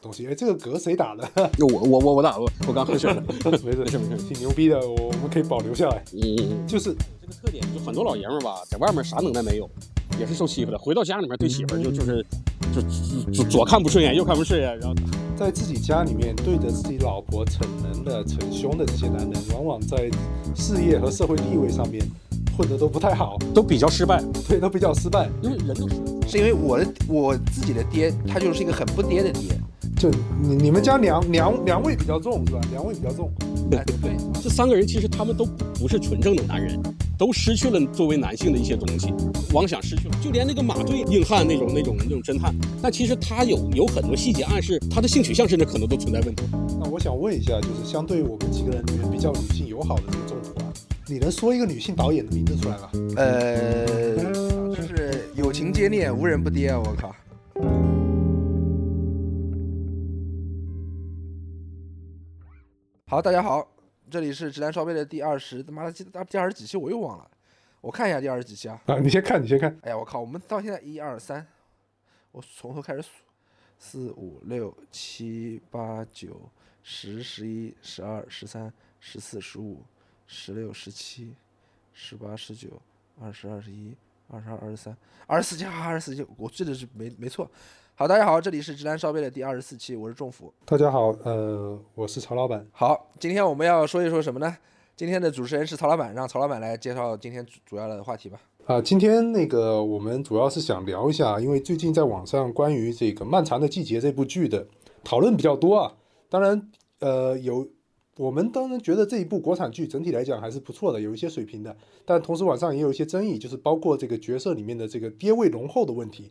东西。哎，这个嗝谁打的？我我我我打我我刚喝水了，没事没事没事，挺牛逼的，我我们可以保留下来。嗯，就是这个特点，就很多老爷们儿吧，在外面啥能耐没有，也是受欺负的，回到家里面对媳妇就就是就左左看不顺眼，右看不顺眼，然后在自己家里面对着自己老婆逞能的、逞凶的这些男人，往往在事业和社会地位上面混得都不太好，都比较失败，对，都比较失败。因为人都是。是因为我的我自己的爹，他就是一个很不爹的爹。就你你们家娘娘娘味比较重是吧？娘味比较重。对，对，这三个人其实他们都不是纯正的男人，都失去了作为男性的一些东西。王想失去了，就连那个马队硬汉那种那种那种侦探，但其实他有有很多细节暗示他的性取向甚至可能都存在问题。那我想问一下，就是相对我们几个人里面比较女性友好的这个政府啊，你能说一个女性导演的名字出来吗？呃，就是友情接力，无人不跌啊！我靠。好，大家好，这里是直男烧杯的第二十，他妈的第第二十几期我又忘了，我看一下第二十几期啊。啊，你先看，你先看。哎呀，我靠，我们到现在一二三，我从头开始数，四五六七八九十十一十二十三十四十五十六十七十八十九二十二十一二十二二十三二十四期二十四期，我记得是没没错。好，大家好，这里是直男烧杯的第二十四期，我是仲甫。大家好，呃，我是曹老板。好，今天我们要说一说什么呢？今天的主持人是曹老板，让曹老板来介绍今天主主要的话题吧。啊，今天那个我们主要是想聊一下，因为最近在网上关于这个《漫长的季节》这部剧的讨论比较多啊。当然，呃，有我们当然觉得这一部国产剧整体来讲还是不错的，有一些水平的。但同时网上也有一些争议，就是包括这个角色里面的这个爹味浓厚的问题，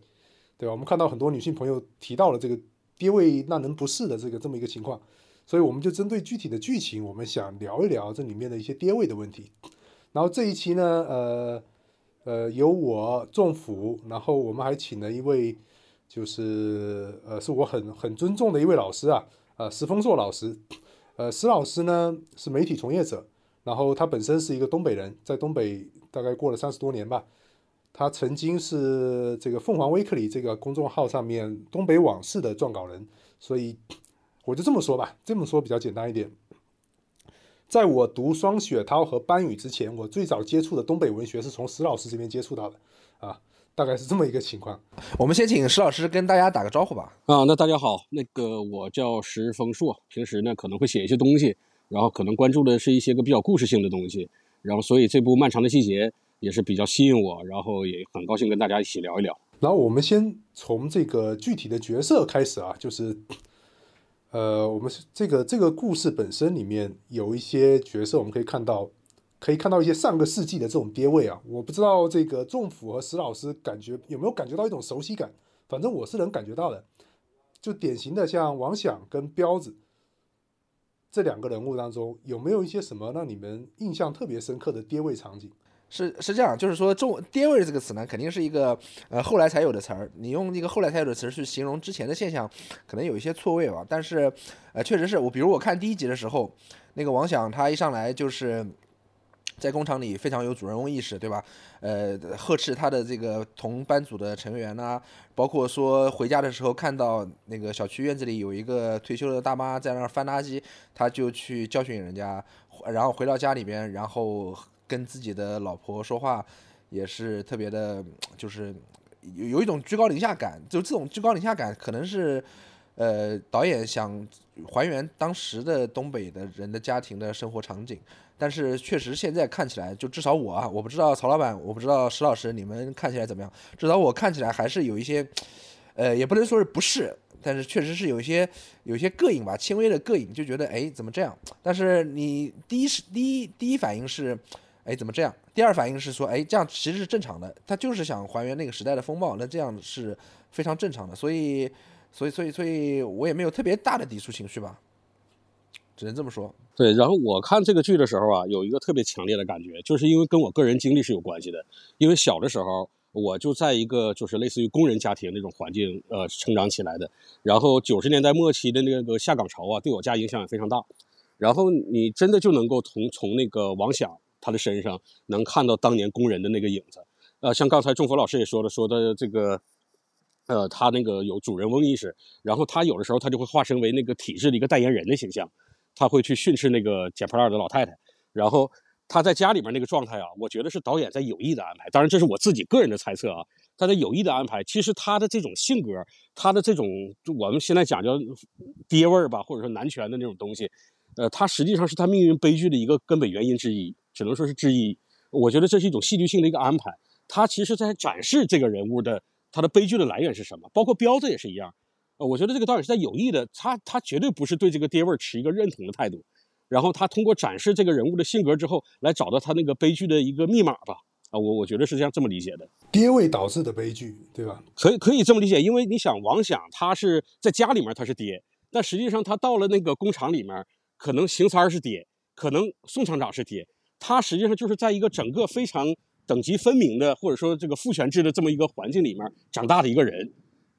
对吧？我们看到很多女性朋友提到了这个爹味让人不适的这个这么一个情况，所以我们就针对具体的剧情，我们想聊一聊这里面的一些爹味的问题。然后这一期呢，呃。呃，有我仲甫，然后我们还请了一位，就是呃，是我很很尊重的一位老师啊，呃，石峰硕老师，呃，石老师呢是媒体从业者，然后他本身是一个东北人，在东北大概过了三十多年吧，他曾经是这个凤凰微克里这个公众号上面东北往事的撰稿人，所以我就这么说吧，这么说比较简单一点。在我读双雪涛和班宇之前，我最早接触的东北文学是从石老师这边接触到的，啊，大概是这么一个情况。我们先请石老师跟大家打个招呼吧。啊，那大家好，那个我叫石峰硕，平时呢可能会写一些东西，然后可能关注的是一些个比较故事性的东西，然后所以这部《漫长的季节》也是比较吸引我，然后也很高兴跟大家一起聊一聊。然后我们先从这个具体的角色开始啊，就是。呃，我们是这个这个故事本身里面有一些角色，我们可以看到，可以看到一些上个世纪的这种爹位啊。我不知道这个仲甫和石老师感觉有没有感觉到一种熟悉感，反正我是能感觉到的。就典型的像王响跟彪子这两个人物当中，有没有一些什么让你们印象特别深刻的爹位场景？是是这样，就是说“中爹味”这个词呢，肯定是一个呃后来才有的词儿。你用一个后来才有的词儿去形容之前的现象，可能有一些错位吧。但是，呃，确实是我，比如我看第一集的时候，那个王响他一上来就是在工厂里非常有主人翁意识，对吧？呃，呵斥他的这个同班组的成员呐，包括说回家的时候看到那个小区院子里有一个退休的大妈在那儿翻垃圾，他就去教训人家，然后回到家里边，然后。跟自己的老婆说话，也是特别的，就是有有一种居高临下感。就这种居高临下感，可能是，呃，导演想还原当时的东北的人的家庭的生活场景。但是确实现在看起来，就至少我啊，我不知道曹老板，我不知道石老师，你们看起来怎么样？至少我看起来还是有一些，呃，也不能说是不是，但是确实是有一些有一些膈应吧，轻微的膈应，就觉得哎，怎么这样？但是你第一是第一第一反应是。哎，怎么这样？第二反应是说，哎，这样其实是正常的，他就是想还原那个时代的风貌，那这样是非常正常的。所以，所以，所以，所以我也没有特别大的抵触情绪吧，只能这么说。对，然后我看这个剧的时候啊，有一个特别强烈的感觉，就是因为跟我个人经历是有关系的。因为小的时候，我就在一个就是类似于工人家庭那种环境呃成长起来的。然后九十年代末期的那个下岗潮啊，对我家影响也非常大。然后你真的就能够从从那个王响。他的身上能看到当年工人的那个影子，呃，像刚才仲甫老师也说了，说的这个，呃，他那个有主人翁意识，然后他有的时候他就会化身为那个体制的一个代言人的形象，他会去训斥那个捡破烂的老太太，然后他在家里面那个状态啊，我觉得是导演在有意的安排，当然这是我自己个人的猜测啊，他在有意的安排，其实他的这种性格，他的这种我们现在讲叫爹味儿吧，或者说男权的那种东西，呃，他实际上是他命运悲剧的一个根本原因之一，只能说是之一。我觉得这是一种戏剧性的一个安排，他其实在展示这个人物的。他的悲剧的来源是什么？包括彪子也是一样，呃，我觉得这个导演是在有意的，他他绝对不是对这个爹味儿持一个认同的态度，然后他通过展示这个人物的性格之后，来找到他那个悲剧的一个密码吧，啊，我我觉得是这样这么理解的，爹味导致的悲剧，对吧？可以可以这么理解，因为你想王想他是在家里面他是爹，但实际上他到了那个工厂里面，可能邢三儿是爹，可能宋厂长是爹，他实际上就是在一个整个非常。等级分明的，或者说这个父权制的这么一个环境里面长大的一个人，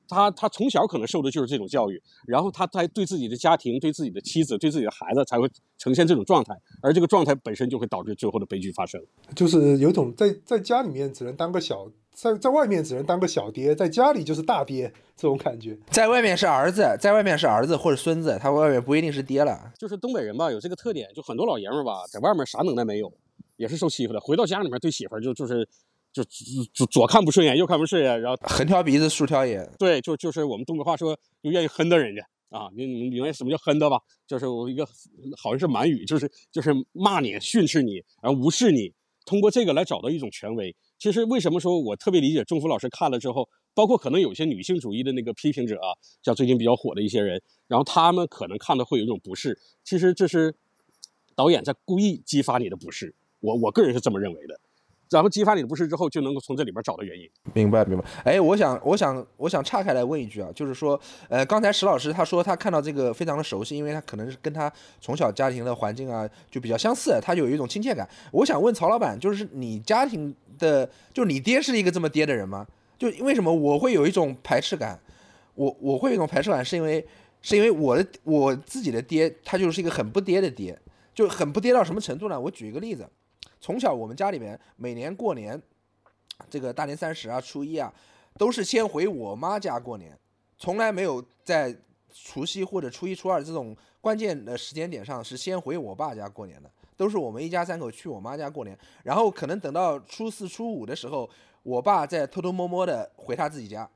他他从小可能受的就是这种教育，然后他在对自己的家庭、对自己的妻子、对自己的孩子才会呈现这种状态，而这个状态本身就会导致最后的悲剧发生。就是有种在在家里面只能当个小，在在外面只能当个小爹，在家里就是大爹这种感觉。在外面是儿子，在外面是儿子或者孙子，他外面不一定是爹了。就是东北人吧，有这个特点，就很多老爷们儿吧，在外面啥能耐没有。也是受欺负的，回到家里面对媳妇儿就就是就左左看不顺眼，右看不顺眼，然后横挑鼻子竖挑眼。对，就就是我们东北话说，就愿意哼的人家啊，你你明白什么叫哼的吧？就是我一个好像是满语，就是就是骂你、训斥你，然后无视你，通过这个来找到一种权威。其实为什么说我特别理解钟福老师看了之后，包括可能有些女性主义的那个批评者啊，像最近比较火的一些人，然后他们可能看的会有一种不适。其实这是导演在故意激发你的不适。我我个人是这么认为的，然后激发你的不适之后，就能够从这里边找到原因。明白明白。哎，我想我想我想岔开来问一句啊，就是说，呃，刚才石老师他说他看到这个非常的熟悉，因为他可能是跟他从小家庭的环境啊就比较相似，他有一种亲切感。我想问曹老板，就是你家庭的，就你爹是一个这么爹的人吗？就为什么我会有一种排斥感？我我会有一种排斥感，是因为是因为我的我自己的爹，他就是一个很不爹的爹，就很不爹到什么程度呢？我举一个例子。从小我们家里面每年过年，这个大年三十啊、初一啊，都是先回我妈家过年，从来没有在除夕或者初一、初二这种关键的时间点上是先回我爸家过年的，都是我们一家三口去我妈家过年，然后可能等到初四、初五的时候，我爸再偷偷摸摸的回他自己家，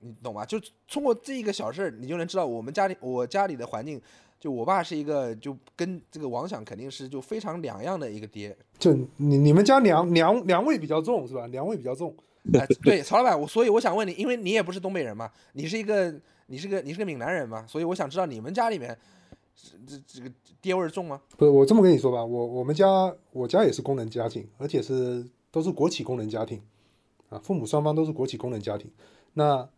你懂吧？就通过这一个小事儿，你就能知道我们家里我家里的环境。就我爸是一个，就跟这个王想肯定是就非常两样的一个爹。就你你们家娘娘娘味比较重是吧？娘味比较重。哎，对，曹老板，我所以我想问你，因为你也不是东北人嘛，你是一个你是个你是个闽南人嘛，所以我想知道你们家里面这这个爹味重吗？不是，我这么跟你说吧，我我们家我家也是工人家庭，而且是都是国企工人家庭啊，父母双方都是国企工人家庭。那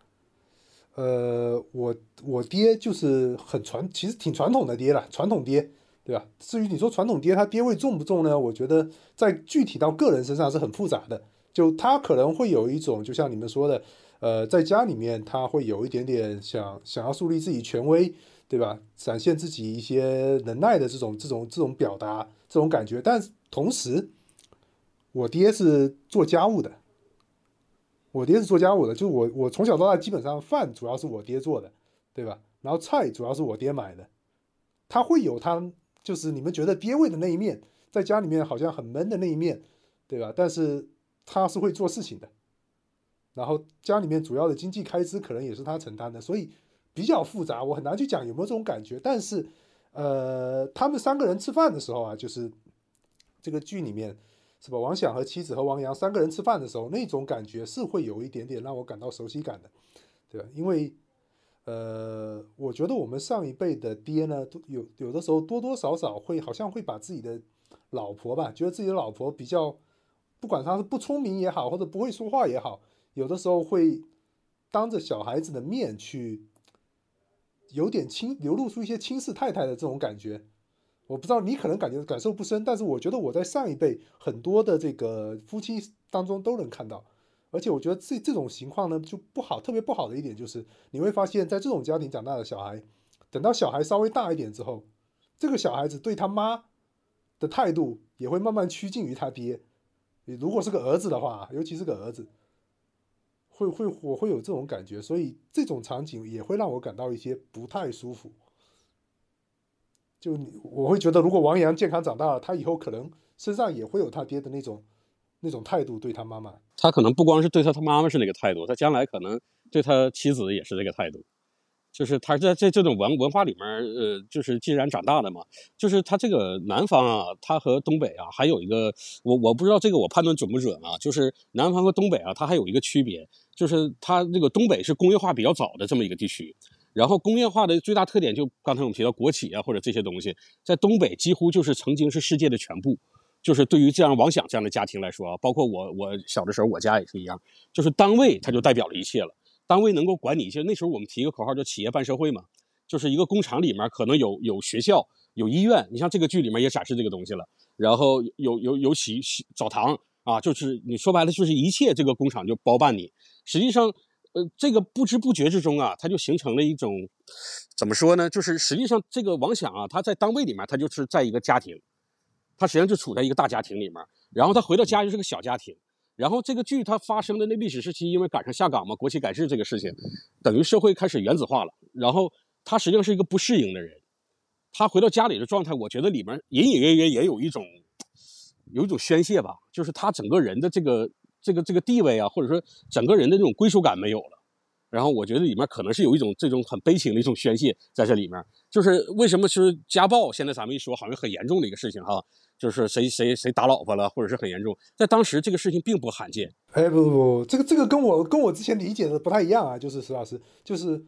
呃，我我爹就是很传，其实挺传统的爹了，传统爹，对吧？至于你说传统爹他爹味重不重呢？我觉得在具体到个人身上是很复杂的。就他可能会有一种，就像你们说的，呃，在家里面他会有一点点想想要树立自己权威，对吧？展现自己一些能耐的这种这种这种表达这种感觉。但同时，我爹是做家务的。我爹是做家务的，就我我从小到大基本上饭主要是我爹做的，对吧？然后菜主要是我爹买的，他会有他就是你们觉得爹味的那一面，在家里面好像很闷的那一面，对吧？但是他是会做事情的，然后家里面主要的经济开支可能也是他承担的，所以比较复杂，我很难去讲有没有这种感觉。但是，呃，他们三个人吃饭的时候啊，就是这个剧里面。是吧？王想和妻子和王阳三个人吃饭的时候，那种感觉是会有一点点让我感到熟悉感的，对吧？因为，呃，我觉得我们上一辈的爹呢，有有的时候多多少少会好像会把自己的老婆吧，觉得自己的老婆比较，不管她是不聪明也好，或者不会说话也好，有的时候会当着小孩子的面去有点轻流露出一些轻视太太的这种感觉。我不知道你可能感觉感受不深，但是我觉得我在上一辈很多的这个夫妻当中都能看到，而且我觉得这这种情况呢就不好，特别不好的一点就是你会发现在这种家庭长大的小孩，等到小孩稍微大一点之后，这个小孩子对他妈的态度也会慢慢趋近于他爹。你如果是个儿子的话，尤其是个儿子，会会我会有这种感觉，所以这种场景也会让我感到一些不太舒服。就你我会觉得，如果王阳健康长大了，他以后可能身上也会有他爹的那种那种态度对他妈妈。他可能不光是对他他妈妈是那个态度，他将来可能对他妻子也是这个态度。就是他在这这种文文化里面，呃，就是既然长大的嘛，就是他这个南方啊，他和东北啊，还有一个我我不知道这个我判断准不准啊，就是南方和东北啊，它还有一个区别，就是它这个东北是工业化比较早的这么一个地区，然后工业化的最大特点就刚才我们提到国企啊或者这些东西，在东北几乎就是曾经是世界的全部，就是对于这样王想这样的家庭来说啊，包括我我小的时候我家也是一样，就是单位它就代表了一切了。单位能够管你一些，那时候我们提一个口号叫“企业办社会”嘛，就是一个工厂里面可能有有学校、有医院，你像这个剧里面也展示这个东西了。然后有有有洗洗澡堂啊，就是你说白了就是一切这个工厂就包办你。实际上，呃，这个不知不觉之中啊，它就形成了一种怎么说呢？就是实际上这个王想啊，他在单位里面他就是在一个家庭，他实际上就处在一个大家庭里面，然后他回到家就是个小家庭。然后这个剧它发生的那历史时期，因为赶上下岗嘛，国企改制这个事情，等于社会开始原子化了。然后他实际上是一个不适应的人，他回到家里的状态，我觉得里面隐隐约约也有一种，有一种宣泄吧，就是他整个人的这个这个这个地位啊，或者说整个人的这种归属感没有了。然后我觉得里面可能是有一种这种很悲情的一种宣泄在这里面。就是为什么是家暴？现在咱们一说好像很严重的一个事情哈。就是谁谁谁打老婆了，或者是很严重，在当时这个事情并不罕见。哎，不不不，这个这个跟我跟我之前理解的不太一样啊。就是石老师，就是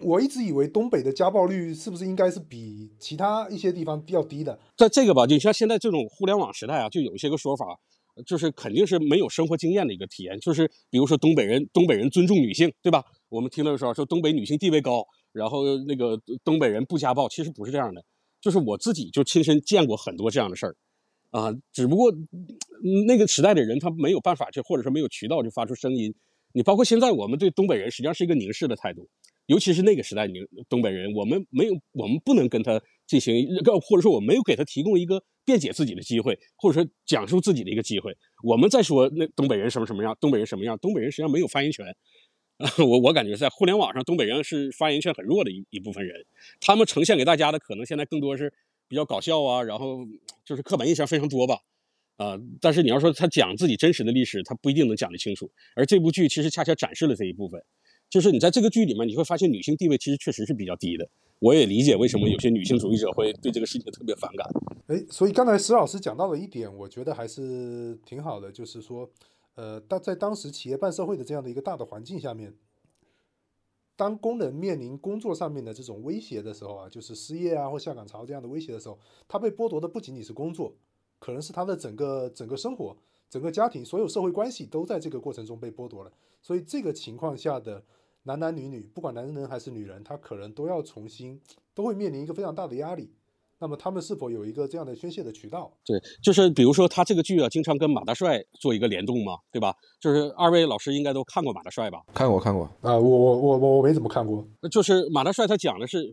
我一直以为东北的家暴率是不是应该是比其他一些地方要低的？在这个吧，就像现在这种互联网时代啊，就有一些个说法，就是肯定是没有生活经验的一个体验。就是比如说东北人，东北人尊重女性，对吧？我们听到的时候说东北女性地位高，然后那个东北人不家暴，其实不是这样的。就是我自己就亲身见过很多这样的事儿，啊，只不过那个时代的人他没有办法去，或者说没有渠道去发出声音。你包括现在我们对东北人实际上是一个凝视的态度，尤其是那个时代凝东北人，我们没有，我们不能跟他进行，或者说我没有给他提供一个辩解自己的机会，或者说讲述自己的一个机会。我们再说那东北人什么什么样，东北人什么样，东北人实际上没有发言权。我我感觉在互联网上，东北人是发言权很弱的一一部分人，他们呈现给大家的可能现在更多是比较搞笑啊，然后就是刻板印象非常多吧，啊，但是你要说他讲自己真实的历史，他不一定能讲得清楚。而这部剧其实恰恰展示了这一部分，就是你在这个剧里面你会发现女性地位其实确实是比较低的。我也理解为什么有些女性主义者会对这个事情特别反感。哎，所以刚才石老师讲到了一点，我觉得还是挺好的，就是说。呃，当在当时企业办社会的这样的一个大的环境下面，当工人面临工作上面的这种威胁的时候啊，就是失业啊或下岗潮这样的威胁的时候，他被剥夺的不仅仅是工作，可能是他的整个整个生活、整个家庭、所有社会关系都在这个过程中被剥夺了。所以这个情况下的男男女女，不管男人还是女人，他可能都要重新都会面临一个非常大的压力。那么他们是否有一个这样的宣泄的渠道？对，就是比如说他这个剧啊，经常跟马大帅做一个联动嘛，对吧？就是二位老师应该都看过马大帅吧？看过，看过啊，我我我我我没怎么看过。就是马大帅他讲的是，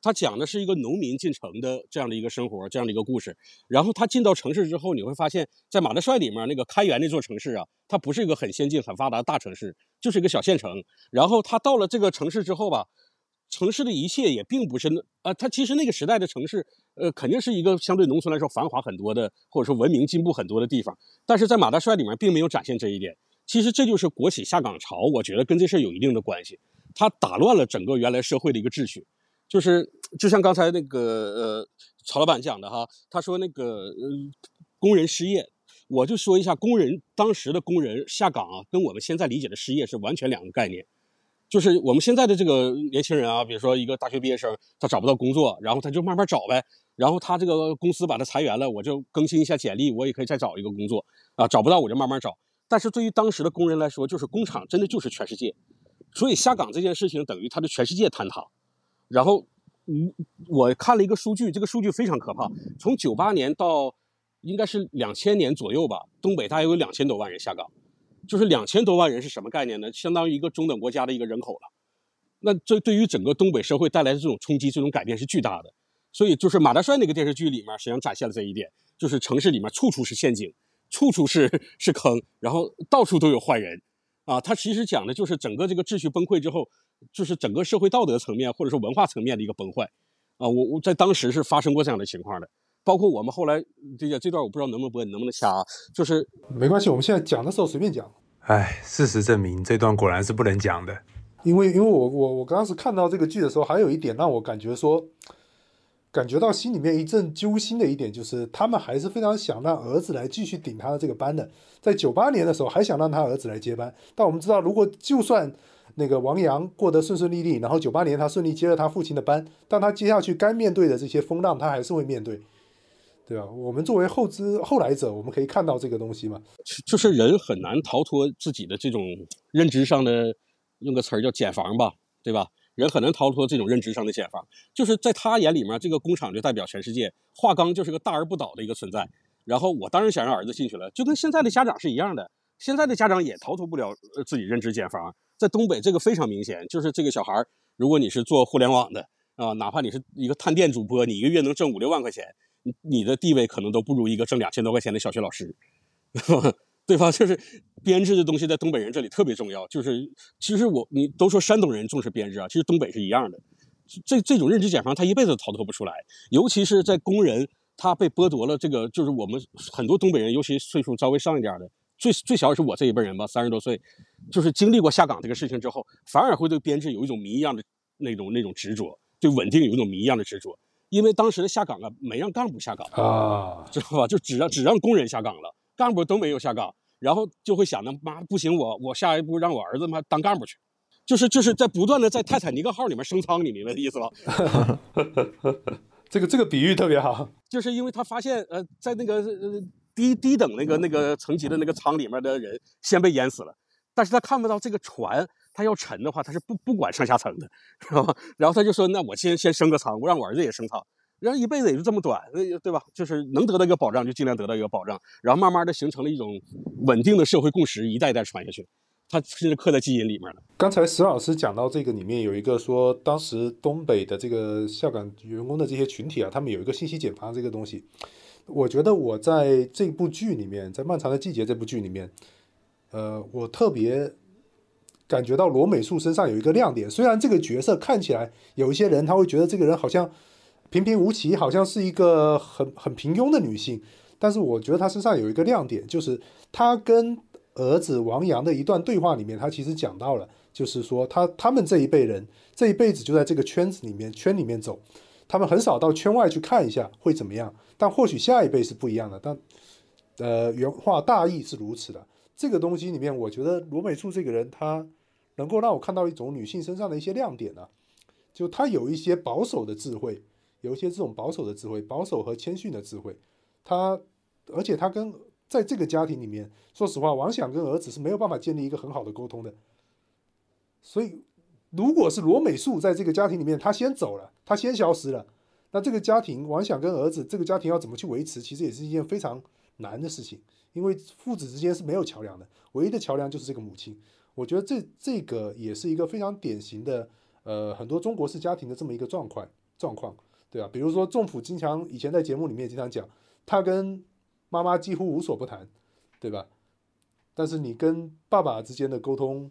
他讲的是一个农民进城的这样的一个生活，这样的一个故事。然后他进到城市之后，你会发现在马大帅里面那个开元那座城市啊，它不是一个很先进、很发达的大城市，就是一个小县城。然后他到了这个城市之后吧。城市的一切也并不是那啊，它其实那个时代的城市，呃，肯定是一个相对农村来说繁华很多的，或者说文明进步很多的地方。但是在马大帅里面并没有展现这一点。其实这就是国企下岗潮，我觉得跟这事有一定的关系。它打乱了整个原来社会的一个秩序。就是就像刚才那个呃曹老板讲的哈，他说那个呃工人失业，我就说一下工人当时的工人下岗啊，跟我们现在理解的失业是完全两个概念。就是我们现在的这个年轻人啊，比如说一个大学毕业生，他找不到工作，然后他就慢慢找呗。然后他这个公司把他裁员了，我就更新一下简历，我也可以再找一个工作啊。找不到我就慢慢找。但是对于当时的工人来说，就是工厂真的就是全世界，所以下岗这件事情等于他的全世界坍塌。然后，嗯，我看了一个数据，这个数据非常可怕。从九八年到应该是两千年左右吧，东北大约有两千多万人下岗。就是两千多万人是什么概念呢？相当于一个中等国家的一个人口了。那这对于整个东北社会带来的这种冲击、这种改变是巨大的。所以，就是马大帅那个电视剧里面，实际上展现了这一点：就是城市里面处处是陷阱，处处是是坑，然后到处都有坏人。啊，它其实讲的就是整个这个秩序崩溃之后，就是整个社会道德层面或者说文化层面的一个崩坏。啊，我我在当时是发生过这样的情况的，包括我们后来这个这段我不知道能不能播，你能不能掐？就是没关系，我们现在讲的时候随便讲。哎，事实证明这段果然是不能讲的，因为因为我我我刚时看到这个剧的时候，还有一点让我感觉说，感觉到心里面一阵揪心的一点就是，他们还是非常想让儿子来继续顶他的这个班的，在九八年的时候还想让他儿子来接班，但我们知道，如果就算那个王阳过得顺顺利利，然后九八年他顺利接了他父亲的班，但他接下去该面对的这些风浪，他还是会面对。对吧？我们作为后知后来者，我们可以看到这个东西嘛，就是人很难逃脱自己的这种认知上的，用个词儿叫茧房吧，对吧？人很难逃脱这种认知上的茧房，就是在他眼里面，这个工厂就代表全世界，华钢就是个大而不倒的一个存在。然后我当然想让儿子进去了，就跟现在的家长是一样的，现在的家长也逃脱不了自己认知茧房。在东北，这个非常明显，就是这个小孩儿，如果你是做互联网的啊，哪怕你是一个探店主播，你一个月能挣五六万块钱。你你的地位可能都不如一个挣两千多块钱的小学老师，对吧？就是编制的东西在东北人这里特别重要。就是其实我你都说山东人重视编制啊，其实东北是一样的。这这种认知茧房，他一辈子逃脱不出来。尤其是在工人，他被剥夺了这个，就是我们很多东北人，尤其岁数稍微上一点的，最最小也是我这一辈人吧，三十多岁，就是经历过下岗这个事情之后，反而会对编制有一种谜一样的那种那种执着，对稳定有一种谜一样的执着。因为当时的下岗啊，没让干部下岗啊，知道吧？就只让只让工人下岗了，干部都没有下岗，然后就会想呢，妈不行，我我下一步让我儿子妈当干部去，就是就是在不断的在泰坦尼克号里面升舱，你明白意思吧？这个这个比喻特别好，就是因为他发现呃，在那个呃低低等那个那个层级的那个舱里面的人先被淹死了，但是他看不到这个船。他要沉的话，他是不不管上下层的，知道吧？然后他就说：“那我先先升个舱，我让我儿子也升舱，然后一辈子也就这么短，对吧？就是能得到一个保障，就尽量得到一个保障，然后慢慢的形成了一种稳定的社会共识，一代一代传下去，他甚至刻在基因里面了。”刚才石老师讲到这个里面有一个说，当时东北的这个下岗员工的这些群体啊，他们有一个信息茧房这个东西，我觉得我在这部剧里面，在《漫长的季节》这部剧里面，呃，我特别。感觉到罗美树身上有一个亮点，虽然这个角色看起来有一些人他会觉得这个人好像平平无奇，好像是一个很很平庸的女性，但是我觉得她身上有一个亮点，就是她跟儿子王阳的一段对话里面，她其实讲到了，就是说他他们这一辈人这一辈子就在这个圈子里面圈里面走，他们很少到圈外去看一下会怎么样，但或许下一辈是不一样的，但呃原话大意是如此的。这个东西里面，我觉得罗美树这个人，他能够让我看到一种女性身上的一些亮点呢。就她有一些保守的智慧，有一些这种保守的智慧，保守和谦逊的智慧。她，而且她跟在这个家庭里面，说实话，王想跟儿子是没有办法建立一个很好的沟通的。所以，如果是罗美素在这个家庭里面，他先走了，他先消失了，那这个家庭，王想跟儿子这个家庭要怎么去维持，其实也是一件非常难的事情。因为父子之间是没有桥梁的，唯一的桥梁就是这个母亲。我觉得这这个也是一个非常典型的，呃，很多中国式家庭的这么一个状况状况，对吧？比如说仲甫经常以前在节目里面经常讲，他跟妈妈几乎无所不谈，对吧？但是你跟爸爸之间的沟通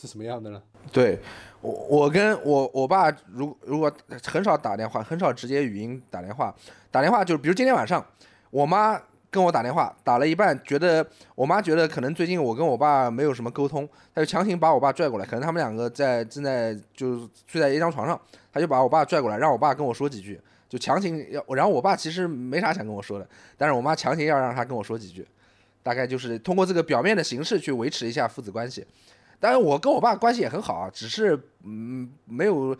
是什么样的呢？对我，我跟我我爸如如果很少打电话，很少直接语音打电话，打电话就是比如今天晚上，我妈。跟我打电话打了一半，觉得我妈觉得可能最近我跟我爸没有什么沟通，她就强行把我爸拽过来，可能他们两个在正在就是睡在一张床上，她就把我爸拽过来，让我爸跟我说几句，就强行要，然后我爸其实没啥想跟我说的，但是我妈强行要让他跟我说几句，大概就是通过这个表面的形式去维持一下父子关系。当然我跟我爸关系也很好啊，只是嗯没有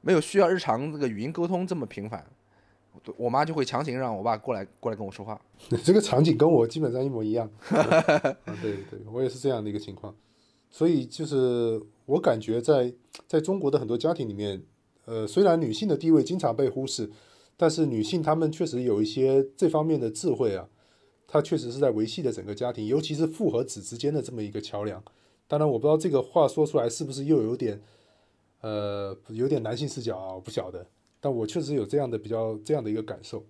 没有需要日常这个语音沟通这么频繁。我妈就会强行让我爸过来过来跟我说话，这个场景跟我基本上一模一样。对对，我也是这样的一个情况。所以就是我感觉在在中国的很多家庭里面，呃，虽然女性的地位经常被忽视，但是女性她们确实有一些这方面的智慧啊，她确实是在维系着整个家庭，尤其是父和子之间的这么一个桥梁。当然，我不知道这个话说出来是不是又有点呃有点男性视角啊，我不晓得。但我确实有这样的比较这样的一个感受，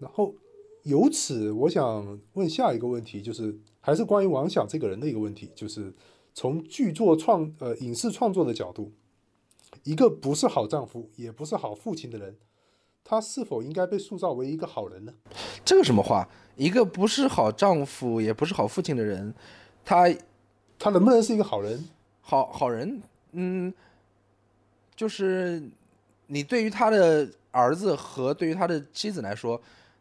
然后由此，我想问下一个问题，就是还是关于王响这个人的一个问题，就是从剧作创呃影视创作的角度，一个不是好丈夫也不是好父亲的人，他是否应该被塑造为一个好人呢？这个什么话？一个不是好丈夫也不是好父亲的人，他他能不能是一个好人？好好人，嗯，就是你对于他的儿子和对于他的妻子来说，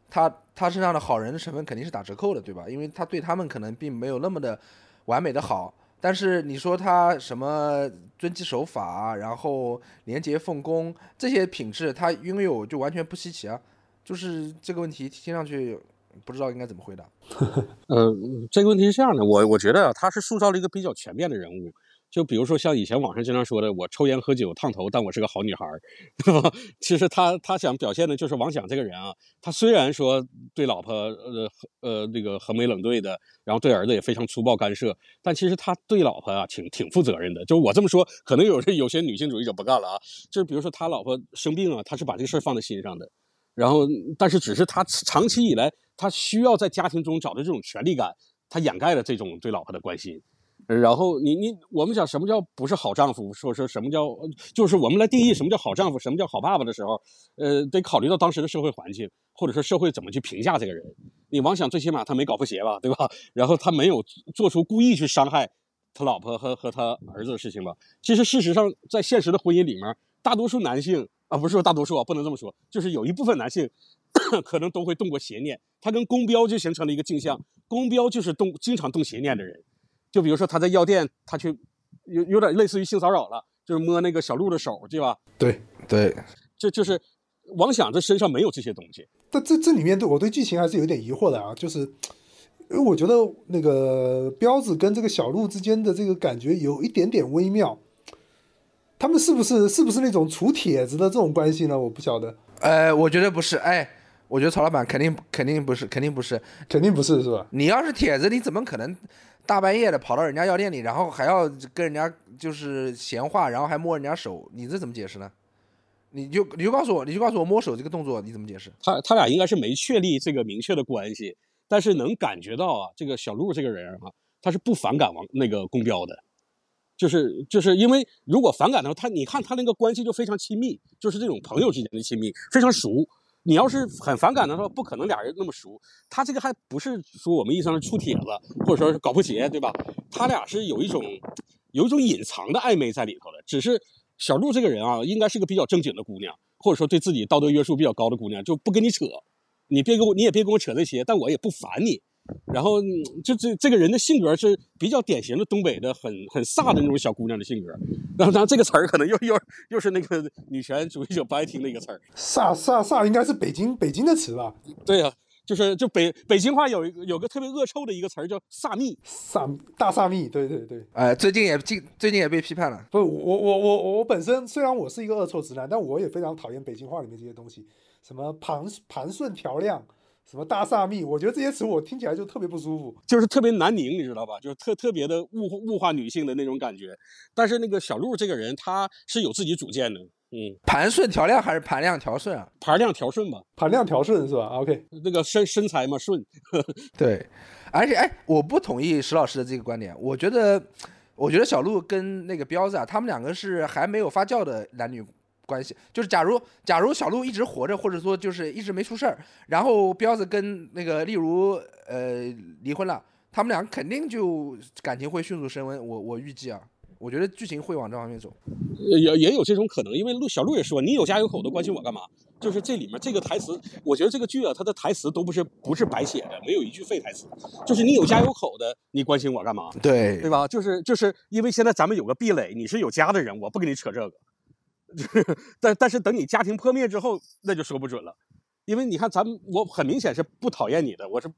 他他身上的好人的成分肯定是打折扣的，对吧？因为他对他们可能并没有那么的完美的好。但是你说他什么遵纪守法，然后廉洁奉公这些品质，他拥有就完全不稀奇啊。就是这个问题听上去不知道应该怎么回答。呃，这个问题是这样的，我我觉得啊他是塑造了一个比较全面的人物。就比如说像以前网上经常说的，我抽烟喝酒烫头，但我是个好女孩儿，其实他他想表现的就是王响这个人啊，他虽然说对老婆呃呃那个横眉冷对的，然后对儿子也非常粗暴干涉，但其实他对老婆啊挺挺负责任的。就我这么说，可能有有些女性主义者不干了啊。就是比如说他老婆生病啊，他是把这个事儿放在心上的，然后但是只是他长期以来他需要在家庭中找到这种权利感，他掩盖了这种对老婆的关心。然后你你我们讲什么叫不是好丈夫？说说什么叫就是我们来定义什么叫好丈夫，什么叫好爸爸的时候，呃，得考虑到当时的社会环境，或者说社会怎么去评价这个人。你王想最起码他没搞破鞋吧，对吧？然后他没有做出故意去伤害他老婆和和他儿子的事情吧？其实事实上，在现实的婚姻里面，大多数男性啊，不是说大多数啊，不能这么说，就是有一部分男性 可能都会动过邪念。他跟公标就形成了一个镜像，公标就是动经常动邪念的人。就比如说他在药店，他去有有点类似于性骚扰了，就是摸那个小鹿的手，对吧？对对，就就是王想这身上没有这些东西。但这这里面对我对剧情还是有点疑惑的啊，就是因为我觉得那个彪子跟这个小鹿之间的这个感觉有一点点微妙，他们是不是是不是那种处帖子的这种关系呢？我不晓得。呃，我觉得不是，哎，我觉得曹老板肯定肯定不是，肯定不是，肯定不是，是吧？你要是帖子，你怎么可能？大半夜的跑到人家药店里，然后还要跟人家就是闲话，然后还摸人家手，你这怎么解释呢？你就你就告诉我，你就告诉我摸手这个动作你怎么解释？他他俩应该是没确立这个明确的关系，但是能感觉到啊，这个小鹿这个人啊，他是不反感王那个公标的，就是就是因为如果反感的话，他你看他那个关系就非常亲密，就是这种朋友之间的亲密，非常熟。你要是很反感的话，不可能俩人那么熟。他这个还不是说我们意义上是出帖子，或者说是搞破鞋，对吧？他俩是有一种有一种隐藏的暧昧在里头的。只是小鹿这个人啊，应该是个比较正经的姑娘，或者说对自己道德约束比较高的姑娘，就不跟你扯，你别跟我，你也别跟我扯这些，但我也不烦你。然后就这这个人的性格是比较典型的东北的很很飒的那种小姑娘的性格。然后当然这个词儿可能又又又是那个女权主义者不爱听的一个词儿。飒飒飒应该是北京北京的词吧？对呀，就是就北北京话有一个有个特别恶臭的一个词儿叫飒蜜，飒大飒蜜。对对对。哎，最近也近最近也被批判了。不，我我我我本身虽然我是一个恶臭直男，但我也非常讨厌北京话里面这些东西，什么盘盘顺调亮。什么大萨密？我觉得这些词我听起来就特别不舒服，就是特别难拧，你知道吧？就是特特别的物物化女性的那种感觉。但是那个小鹿这个人，他是有自己主见的。嗯，盘顺调亮还是盘亮调顺啊？盘亮调顺吧，盘亮调顺是吧？OK，那个身身材嘛顺。对，而且哎，我不同意石老师的这个观点。我觉得，我觉得小鹿跟那个彪子啊，他们两个是还没有发酵的男女。关系就是，假如假如小鹿一直活着，或者说就是一直没出事儿，然后彪子跟那个例如呃离婚了，他们俩肯定就感情会迅速升温。我我预计啊，我觉得剧情会往这方面走。也也有这种可能，因为陆小鹿也说：“你有家有口的关心我干嘛？”就是这里面这个台词，我觉得这个剧啊，它的台词都不是不是白写的，没有一句废台词。就是你有家有口的，你关心我干嘛？对对吧？就是就是因为现在咱们有个壁垒，你是有家的人，我不跟你扯这个。但但是等你家庭破灭之后，那就说不准了，因为你看咱，我很明显是不讨厌你的，我是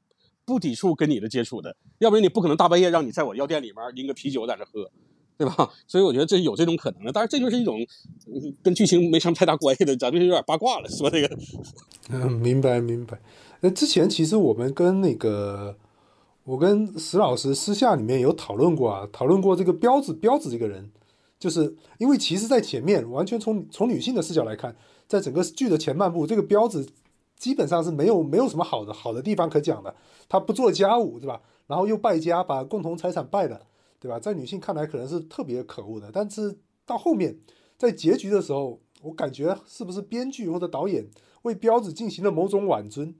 不抵触跟你的接触的，要不然你不可能大半夜让你在我药店里面拎个啤酒在那喝，对吧？所以我觉得这有这种可能的，但是这就是一种跟剧情没什么太大关系的，咱们有点八卦了，说这个。嗯，明白明白。那之前其实我们跟那个，我跟石老师私下里面有讨论过啊，讨论过这个彪子彪子这个人。就是因为其实，在前面完全从从女性的视角来看，在整个剧的前半部，这个彪子基本上是没有没有什么好的好的地方可讲的。他不做家务，对吧？然后又败家，把共同财产败了，对吧？在女性看来可能是特别可恶的。但是到后面，在结局的时候，我感觉是不是编剧或者导演为彪子进行了某种挽尊，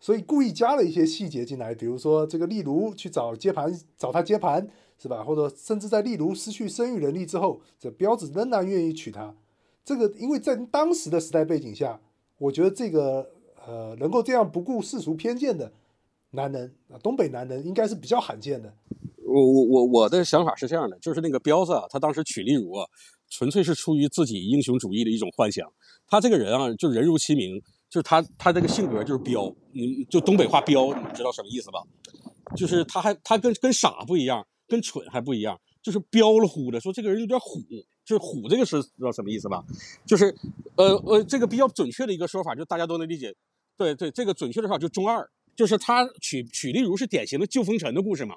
所以故意加了一些细节进来，比如说这个例如去找接盘，找他接盘，是吧？或者甚至在例如失去生育能力之后，这彪子仍然愿意娶她。这个因为在当时的时代背景下，我觉得这个呃能够这样不顾世俗偏见的男人啊，东北男人应该是比较罕见的。我我我我的想法是这样的，就是那个彪子啊，他当时娶丽茹啊，纯粹是出于自己英雄主义的一种幻想。他这个人啊，就人如其名，就是他他这个性格就是彪，你就东北话彪，你知道什么意思吧？就是他还他跟跟傻不一样，跟蠢还不一样，就是彪了呼的，说这个人有点虎，就是虎这个是知道什么意思吧？就是呃呃，这个比较准确的一个说法，就大家都能理解。对对，这个准确的说法就中二，就是他娶娶丽茹是典型的救风尘的故事嘛。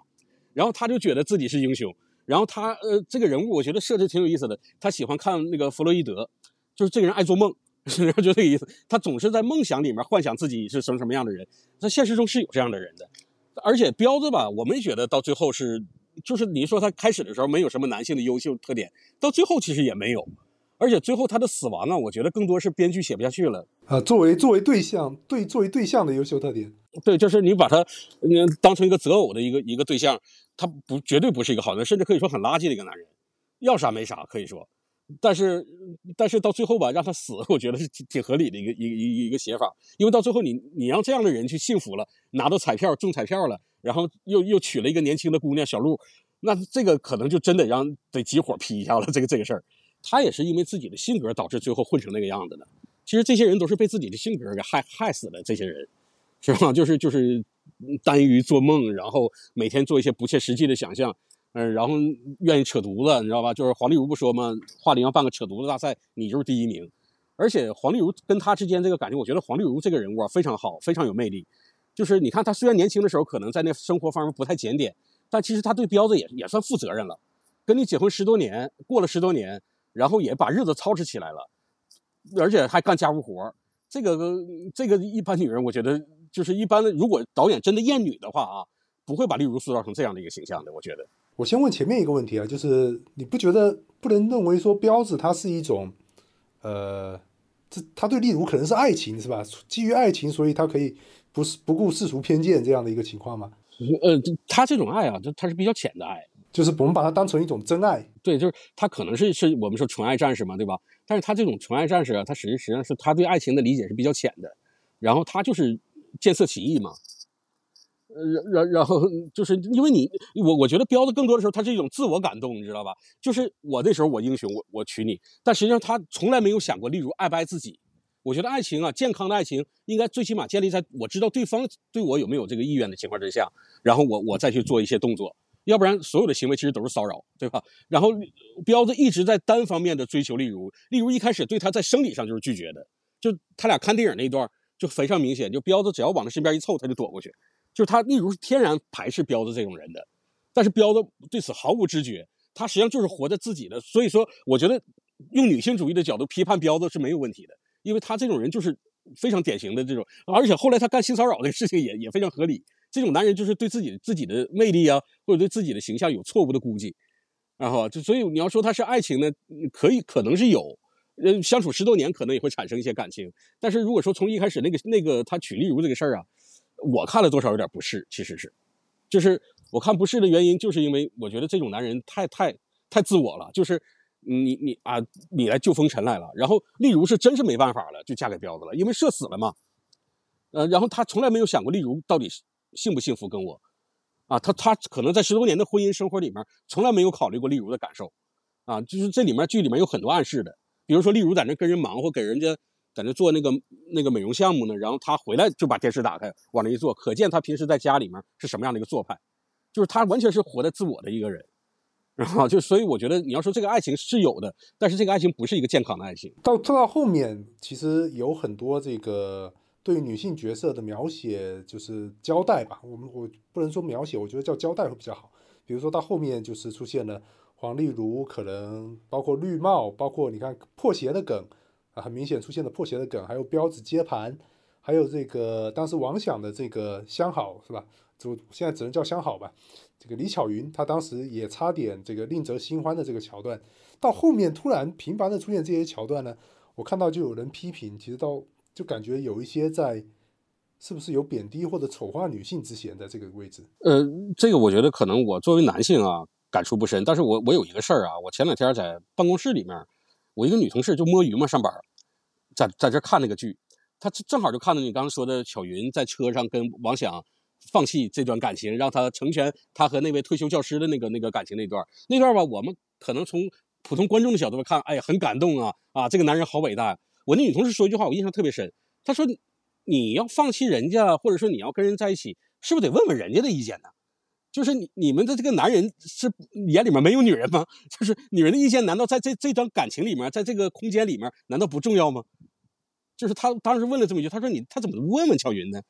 然后他就觉得自己是英雄，然后他呃这个人物我觉得设置挺有意思的，他喜欢看那个弗洛伊德，就是这个人爱做梦，然后就这个意思，他总是在梦想里面幻想自己是什么什么样的人，在现实中是有这样的人的，而且彪子吧，我们觉得到最后是，就是你说他开始的时候没有什么男性的优秀特点，到最后其实也没有，而且最后他的死亡呢，我觉得更多是编剧写不下去了。啊，作为作为对象对作为对象的优秀特点，对，就是你把他嗯当成一个择偶的一个一个对象。他不绝对不是一个好人，甚至可以说很垃圾的一个男人，要啥没啥可以说，但是但是到最后吧，让他死，我觉得是挺挺合理的一个一个一一个写法，因为到最后你你让这样的人去幸福了，拿到彩票中彩票了，然后又又娶了一个年轻的姑娘小鹿，那这个可能就真得让得集火批一下了。这个这个事儿，他也是因为自己的性格导致最后混成那个样子的。其实这些人都是被自己的性格给害害死的，这些人是吧？就 是就是。耽于做梦，然后每天做一些不切实际的想象，嗯，然后愿意扯犊子，你知道吧？就是黄丽茹不说吗？华林要办个扯犊子大赛，你就是第一名。而且黄丽茹跟他之间这个感情，我觉得黄丽茹这个人物啊非常好，非常有魅力。就是你看他虽然年轻的时候可能在那生活方面不太检点，但其实他对彪子也也算负责任了。跟你结婚十多年，过了十多年，然后也把日子操持起来了，而且还干家务活这个这个一般女人，我觉得。就是一般的，如果导演真的厌女的话啊，不会把丽茹塑造成这样的一个形象的。我觉得，我先问前面一个问题啊，就是你不觉得不能认为说彪子他是一种，呃，这他对丽茹可能是爱情是吧？基于爱情，所以他可以不是不顾世俗偏见这样的一个情况吗？呃，他这种爱啊，就他是比较浅的爱，就是我们把它当成一种真爱。对，就是他可能是是我们说纯爱战士嘛，对吧？但是他这种纯爱战士啊，他实际实际上是他对爱情的理解是比较浅的，然后他就是。见色起意嘛，然然然后就是因为你我我觉得彪子更多的时候他是一种自我感动，你知道吧？就是我那时候我英雄我我娶你，但实际上他从来没有想过，例如爱不爱自己。我觉得爱情啊，健康的爱情应该最起码建立在我知道对方对我有没有这个意愿的情况之下，然后我我再去做一些动作，要不然所有的行为其实都是骚扰，对吧？然后彪子一直在单方面的追求例如，例如一开始对他在生理上就是拒绝的，就他俩看电影那一段。就非常明显，就彪子只要往他身边一凑，他就躲过去。就是他，例如是天然排斥彪子这种人的，但是彪子对此毫无知觉，他实际上就是活在自己的。所以说，我觉得用女性主义的角度批判彪子是没有问题的，因为他这种人就是非常典型的这种，而且后来他干性骚扰的事情也也非常合理。这种男人就是对自己自己的魅力啊，或者对自己的形象有错误的估计，然后就所以你要说他是爱情呢，可以可能是有。呃相处十多年，可能也会产生一些感情。但是如果说从一开始那个那个他娶丽茹这个事儿啊，我看了多少有点不适，其实是，就是我看不适的原因，就是因为我觉得这种男人太太太自我了。就是你你啊，你来救风尘来了，然后丽茹是真是没办法了，就嫁给彪子了，因为社死了嘛。呃，然后他从来没有想过丽茹到底幸不幸福跟我，啊，他他可能在十多年的婚姻生活里面，从来没有考虑过丽茹的感受，啊，就是这里面剧里面有很多暗示的。比如说，例如在那跟人忙活，给人家在那做那个那个美容项目呢，然后他回来就把电视打开，往那一坐，可见他平时在家里面是什么样的一个做派，就是他完全是活在自我的一个人，然后就所以我觉得你要说这个爱情是有的，但是这个爱情不是一个健康的爱情。到到后面，其实有很多这个对女性角色的描写，就是交代吧。我们我不能说描写，我觉得叫交代会比较好。比如说到后面就是出现了。黄丽茹可能包括绿帽，包括你看破鞋的梗啊，很明显出现了破鞋的梗，还有彪子接盘，还有这个当时王响的这个相好是吧？就现在只能叫相好吧。这个李巧云，她当时也差点这个另择新欢的这个桥段，到后面突然频繁的出现这些桥段呢，我看到就有人批评，其实到就感觉有一些在是不是有贬低或者丑化女性之嫌在这个位置？呃，这个我觉得可能我作为男性啊感触不深，但是我我有一个事儿啊，我前两天在办公室里面，我一个女同事就摸鱼嘛，上班，在在这看那个剧，她正好就看到你刚刚说的巧云在车上跟王响放弃这段感情，让他成全他和那位退休教师的那个那个感情那段那段吧，我们可能从普通观众的角度看，哎呀，很感动啊啊，这个男人好伟大。我那女同事说一句话，我印象特别深，她说。你要放弃人家，或者说你要跟人在一起，是不是得问问人家的意见呢？就是你你们的这个男人是眼里面没有女人吗？就是女人的意见难道在这这段感情里面，在这个空间里面难道不重要吗？就是他当时问了这么一句，他说你他怎么不问问巧云呢？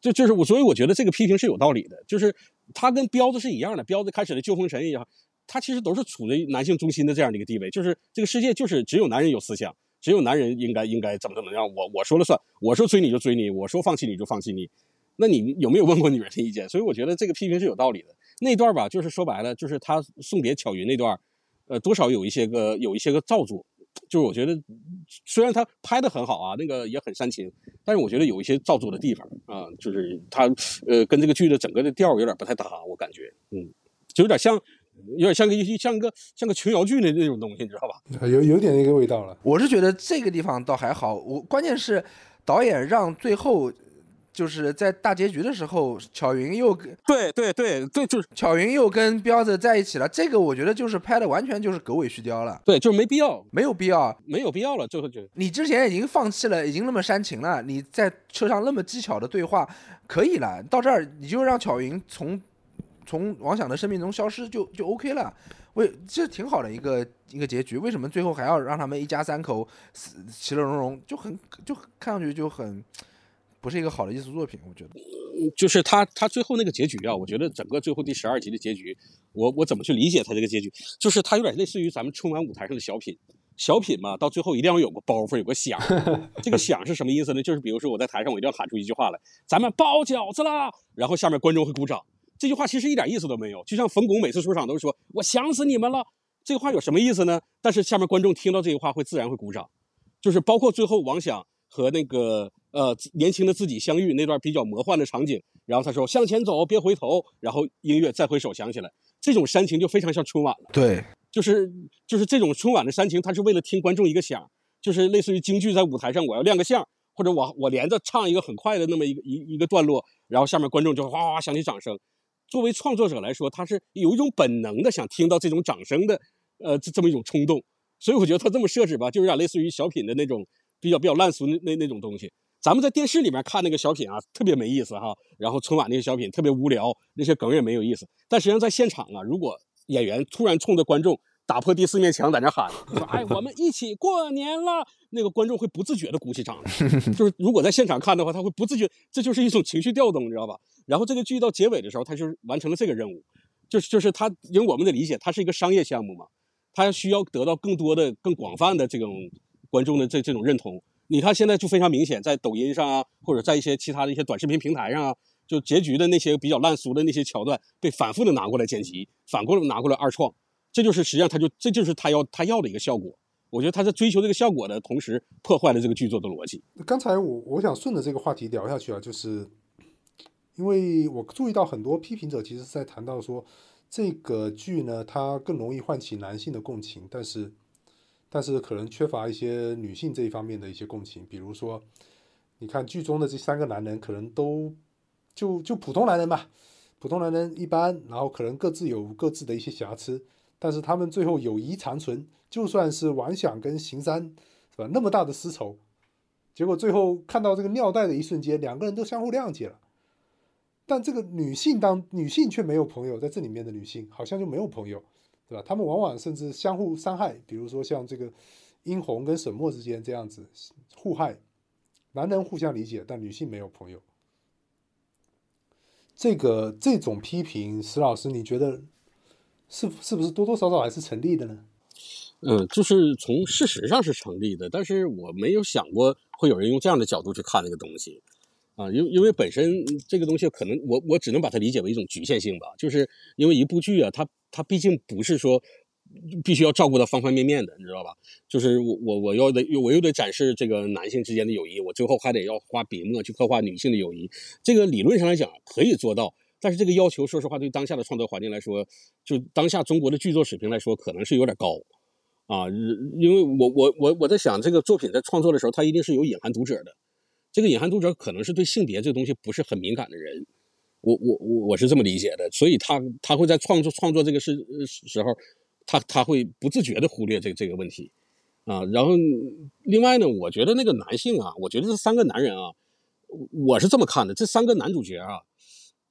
就就是我，所以我觉得这个批评是有道理的。就是他跟彪子是一样的，彪子开始的旧封神也好，他其实都是处于男性中心的这样的一个地位，就是这个世界就是只有男人有思想。只有男人应该应该怎么怎么样，我我说了算，我说追你就追你，我说放弃你就放弃你，那你有没有问过女人的意见？所以我觉得这个批评是有道理的。那段吧，就是说白了，就是他送别巧云那段，呃，多少有一些个有一些个造作，就是我觉得虽然他拍的很好啊，那个也很煽情，但是我觉得有一些造作的地方啊，就是他呃跟这个剧的整个的调有点不太搭，我感觉，嗯，就有点像。有点像个像个像个琼瑶剧的那种东西，你知道吧？有有点那个味道了。我是觉得这个地方倒还好，我关键是导演让最后就是在大结局的时候，巧云又跟对对对对，就是巧云又跟彪子在一起了。这个我觉得就是拍的完全就是狗尾续貂了。对，就是没必要，没有必要，没有必要了。最后就你之前已经放弃了，已经那么煽情了，你在车上那么技巧的对话可以了，到这儿你就让巧云从。从王想的生命中消失就就 OK 了，为这挺好的一个一个结局。为什么最后还要让他们一家三口死其乐融融？就很就看上去就很不是一个好的艺术作品。我觉得，就是他他最后那个结局啊，我觉得整个最后第十二集的结局，我我怎么去理解他这个结局？就是他有点类似于咱们春晚舞台上的小品，小品嘛，到最后一定要有个包袱，有个响。这个响是什么意思呢？就是比如说我在台上，我一定要喊出一句话来：“咱们包饺子啦！”然后下面观众会鼓掌。这句话其实一点意思都没有，就像冯巩每次出场都是说“我想死你们了”，这个话有什么意思呢？但是下面观众听到这句话会自然会鼓掌，就是包括最后王响和那个呃年轻的自己相遇那段比较魔幻的场景，然后他说“向前走，别回头”，然后音乐再回首响起来，这种煽情就非常像春晚了。对，就是就是这种春晚的煽情，它是为了听观众一个响，就是类似于京剧在舞台上我要亮个相，或者我我连着唱一个很快的那么一个一一个段落，然后下面观众就哗哗哗响起掌声。作为创作者来说，他是有一种本能的想听到这种掌声的，呃，这这么一种冲动。所以我觉得他这么设置吧，就有点类似于小品的那种比较比较烂俗那那那种东西。咱们在电视里面看那个小品啊，特别没意思哈。然后春晚那些小品特别无聊，那些梗也没有意思。但实际上在现场啊，如果演员突然冲着观众。打破第四面墙，在那喊说：“哎，我们一起过年了。”那个观众会不自觉的鼓起掌来，就是如果在现场看的话，他会不自觉，这就是一种情绪调动，你知道吧？然后这个剧到结尾的时候，他就是完成了这个任务，就是就是他，因为我们的理解，它是一个商业项目嘛，他需要得到更多的、更广泛的这种观众的这这种认同。你看现在就非常明显，在抖音上啊，或者在一些其他的一些短视频平台上啊，就结局的那些比较烂俗的那些桥段，被反复的拿过来剪辑，反过来拿过来二创。这就是实际上，他就这就是他要他要的一个效果。我觉得他在追求这个效果的同时，破坏了这个剧作的逻辑。刚才我我想顺着这个话题聊下去啊，就是因为我注意到很多批评者其实在谈到说，这个剧呢，它更容易唤起男性的共情，但是但是可能缺乏一些女性这一方面的一些共情。比如说，你看剧中的这三个男人，可能都就就普通男人吧，普通男人一般，然后可能各自有各自的一些瑕疵。但是他们最后友谊长存，就算是王想跟邢山，是吧？那么大的私仇，结果最后看到这个尿袋的一瞬间，两个人都相互谅解了。但这个女性当女性却没有朋友，在这里面的女性好像就没有朋友，对吧？他们往往甚至相互伤害，比如说像这个殷红跟沈墨之间这样子互害，男人互相理解，但女性没有朋友。这个这种批评，石老师，你觉得？是是不是多多少少还是成立的呢？嗯，就是从事实上是成立的，但是我没有想过会有人用这样的角度去看那个东西，啊，因因为本身这个东西可能我我只能把它理解为一种局限性吧，就是因为一部剧啊，它它毕竟不是说必须要照顾到方方面面的，你知道吧？就是我我我要得我又得展示这个男性之间的友谊，我最后还得要花笔墨去刻画女性的友谊，这个理论上来讲可以做到，但是这个要求说实话对当下的创作环境来说，就当下中国的剧作水平来说，可能是有点高。啊，因为我我我我在想，这个作品在创作的时候，它一定是有隐含读者的。这个隐含读者可能是对性别这个东西不是很敏感的人，我我我我是这么理解的。所以他他会在创作创作这个时时候，他他会不自觉的忽略这这个问题啊。然后另外呢，我觉得那个男性啊，我觉得这三个男人啊，我是这么看的，这三个男主角啊，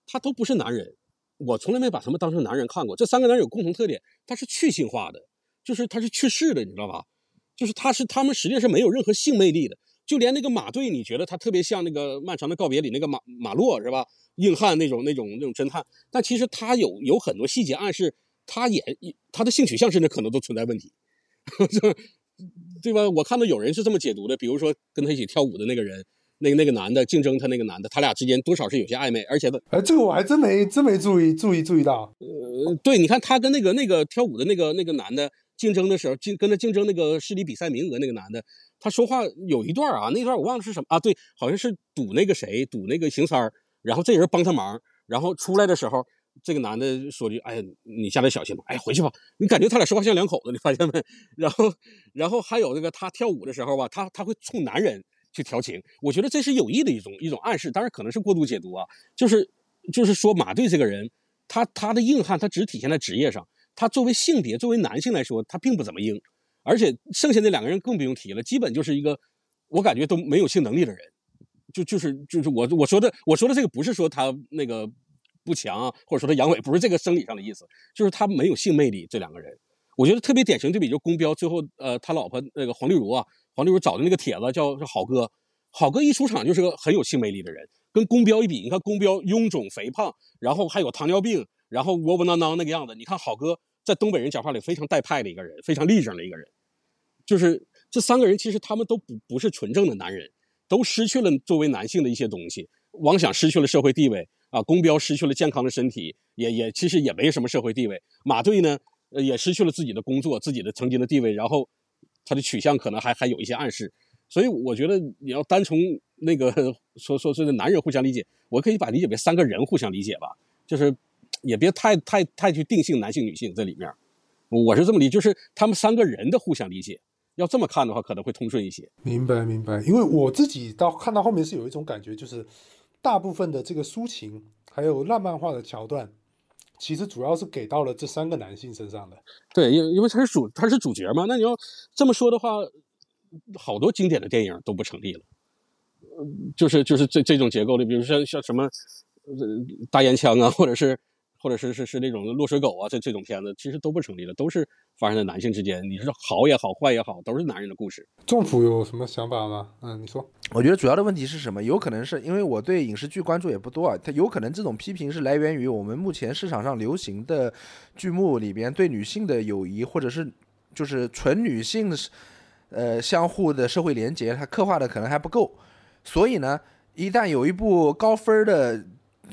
他都不是男人，我从来没把他们当成男人看过。这三个男人有共同特点，他是去性化的。就是他是去世的，你知道吧？就是他是他们实际上是没有任何性魅力的，就连那个马队，你觉得他特别像那个《漫长的告别》里那个马马洛是吧？硬汉那种那种那种侦探，但其实他有有很多细节暗示，他也他的性取向甚至可能都存在问题，对吧？我看到有人是这么解读的，比如说跟他一起跳舞的那个人。那个那个男的竞争他那个男的，他俩之间多少是有些暧昧，而且他哎，这个我还真没真没注意注意注意到。呃，对，你看他跟那个那个跳舞的那个那个男的竞争的时候，竞跟他竞争那个市里比赛名额那个男的，他说话有一段啊，那段我忘了是什么啊，对，好像是赌那个谁赌那个邢三儿，然后这人帮他忙，然后出来的时候，这个男的说句，哎呀，你下来小心吧，哎，回去吧，你感觉他俩说话像两口子，你发现没？然后然后还有那个他跳舞的时候吧，他他会冲男人。去调情，我觉得这是有意的一种一种暗示，当然可能是过度解读啊。就是就是说，马队这个人，他他的硬汉，他只体现在职业上。他作为性别，作为男性来说，他并不怎么硬。而且剩下那两个人更不用提了，基本就是一个我感觉都没有性能力的人。就就是就是我我说的我说的这个不是说他那个不强，或者说他阳痿，不是这个生理上的意思，就是他没有性魅力。这两个人，我觉得特别典型对比，就宫彪最后呃他老婆那个黄丽茹啊。黄丽茹找的那个帖子叫“是好哥”，好哥一出场就是个很有性魅力的人，跟宫彪一比，你看宫彪臃肿肥胖，然后还有糖尿病，然后窝窝囊囊那个样子。你看好哥在东北人讲话里非常带派的一个人，非常立正的一个人。就是这三个人其实他们都不不是纯正的男人，都失去了作为男性的一些东西。王想失去了社会地位啊，宫彪失去了健康的身体，也也其实也没什么社会地位。马队呢，也失去了自己的工作，自己的曾经的地位，然后。他的取向可能还还有一些暗示，所以我觉得你要单从那个说说这个男人互相理解，我可以把理解为三个人互相理解吧，就是也别太太太去定性男性女性在里面，我是这么理，就是他们三个人的互相理解，要这么看的话可能会通顺一些。明白明白，因为我自己到看到后面是有一种感觉，就是大部分的这个抒情还有浪漫化的桥段。其实主要是给到了这三个男性身上的，对，因因为他是主他是主角嘛。那你要这么说的话，好多经典的电影都不成立了。就是就是这这种结构的，比如像像什么呃大烟枪啊，或者是。或者是是是那种落水狗啊，这这种片子其实都不成立的，都是发生在男性之间。你是好也好，坏也好，都是男人的故事。政府有什么想法吗？嗯，你说。我觉得主要的问题是什么？有可能是因为我对影视剧关注也不多啊，它有可能这种批评是来源于我们目前市场上流行的剧目里边对女性的友谊，或者是就是纯女性的呃相互的社会连结，它刻画的可能还不够。所以呢，一旦有一部高分的。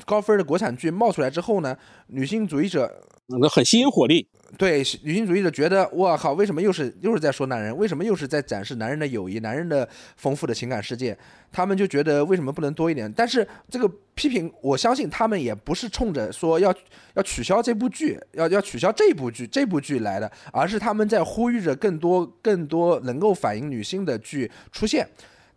高分的国产剧冒出来之后呢，女性主义者那很吸引火力。对，女性主义者觉得，我靠，为什么又是又是在说男人？为什么又是在展示男人的友谊、男人的丰富的情感世界？他们就觉得为什么不能多一点？但是这个批评，我相信他们也不是冲着说要要取消这部剧，要要取消这部剧这部剧来的，而是他们在呼吁着更多更多能够反映女性的剧出现。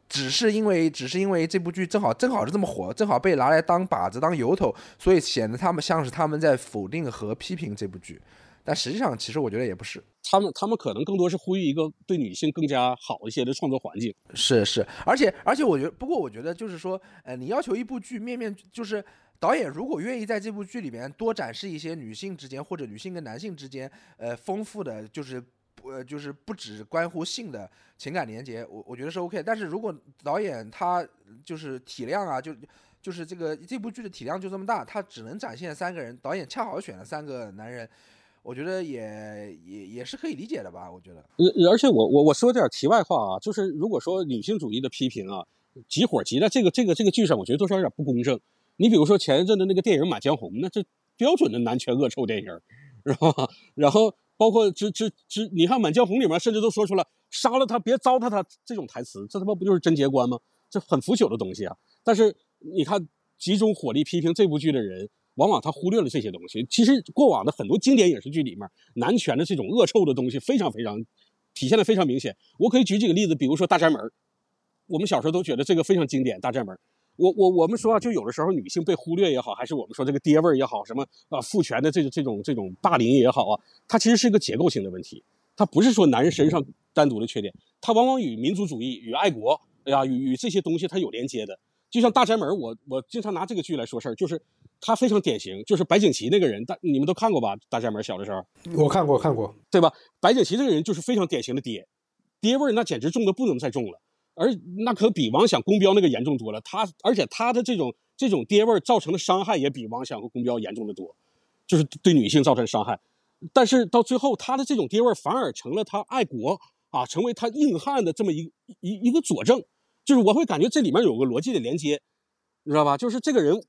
只是因为，只是因为这部剧正好正好是这么火，正好被拿来当靶子当由头，所以显得他们像是他们在否定和批评这部剧。但实际上，其实我觉得也不是。他们他们可能更多是呼吁一个对女性更加好一些的创作环境。是是，而且而且我觉得，不过我觉得就是说，呃，你要求一部剧面面就是导演如果愿意在这部剧里面多展示一些女性之间或者女性跟男性之间，呃，丰富的就是。呃，就是不只关乎性的情感连接，我我觉得是 OK。但是如果导演他就是体量啊，就就是这个这部剧的体量就这么大，他只能展现三个人，导演恰好选了三个男人，我觉得也也也是可以理解的吧？我觉得，呃，而且我我我说点题外话啊，就是如果说女性主义的批评啊，集火集在这个这个这个剧上，我觉得多少有点不公正。你比如说前一阵的那个电影《满江红》，那这标准的男权恶臭电影，是吧？然后包括之之之，你看《满江红》里面甚至都说出了杀了他别糟蹋他这种台词，这他妈不就是贞洁观吗？这很腐朽的东西啊！但是你看集中火力批评这部剧的人。往往他忽略了这些东西。其实过往的很多经典影视剧里面，男权的这种恶臭的东西非常非常体现的非常明显。我可以举几个例子，比如说《大宅门》，我们小时候都觉得这个非常经典，《大宅门》。我我我们说啊，就有的时候女性被忽略也好，还是我们说这个爹味儿也好，什么啊父权的这个这种这种霸凌也好啊，它其实是一个结构性的问题。它不是说男人身上单独的缺点，它往往与民族主义、与爱国，哎呀，与与这些东西它有连接的。就像《大宅门》，我我经常拿这个剧来说事儿，就是。他非常典型，就是白景琦那个人，大你们都看过吧？大宅门小的时候，我看过看过，对吧？白景琦这个人就是非常典型的爹，爹味儿那简直重的不能再重了，而那可比王想、公标那个严重多了。他而且他的这种这种爹味儿造成的伤害也比王想和公标严重的多，就是对女性造成伤害。但是到最后，他的这种爹味儿反而成了他爱国啊，成为他硬汉的这么一一一个佐证。就是我会感觉这里面有个逻辑的连接，你知道吧？就是这个人。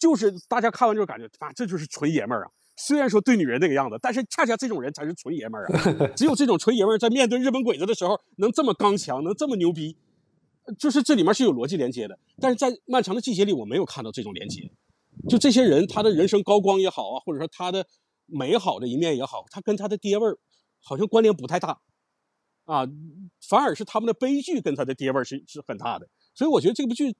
就是大家看完之后感觉，啊，这就是纯爷们儿啊！虽然说对女人那个样子，但是恰恰这种人才是纯爷们儿啊！只有这种纯爷们儿在面对日本鬼子的时候，能这么刚强，能这么牛逼，就是这里面是有逻辑连接的。但是在漫长的季节里，我没有看到这种连接。就这些人，他的人生高光也好啊，或者说他的美好的一面也好，他跟他的爹味儿好像关联不太大啊，反而是他们的悲剧跟他的爹味儿是是很大的。所以我觉得这部剧。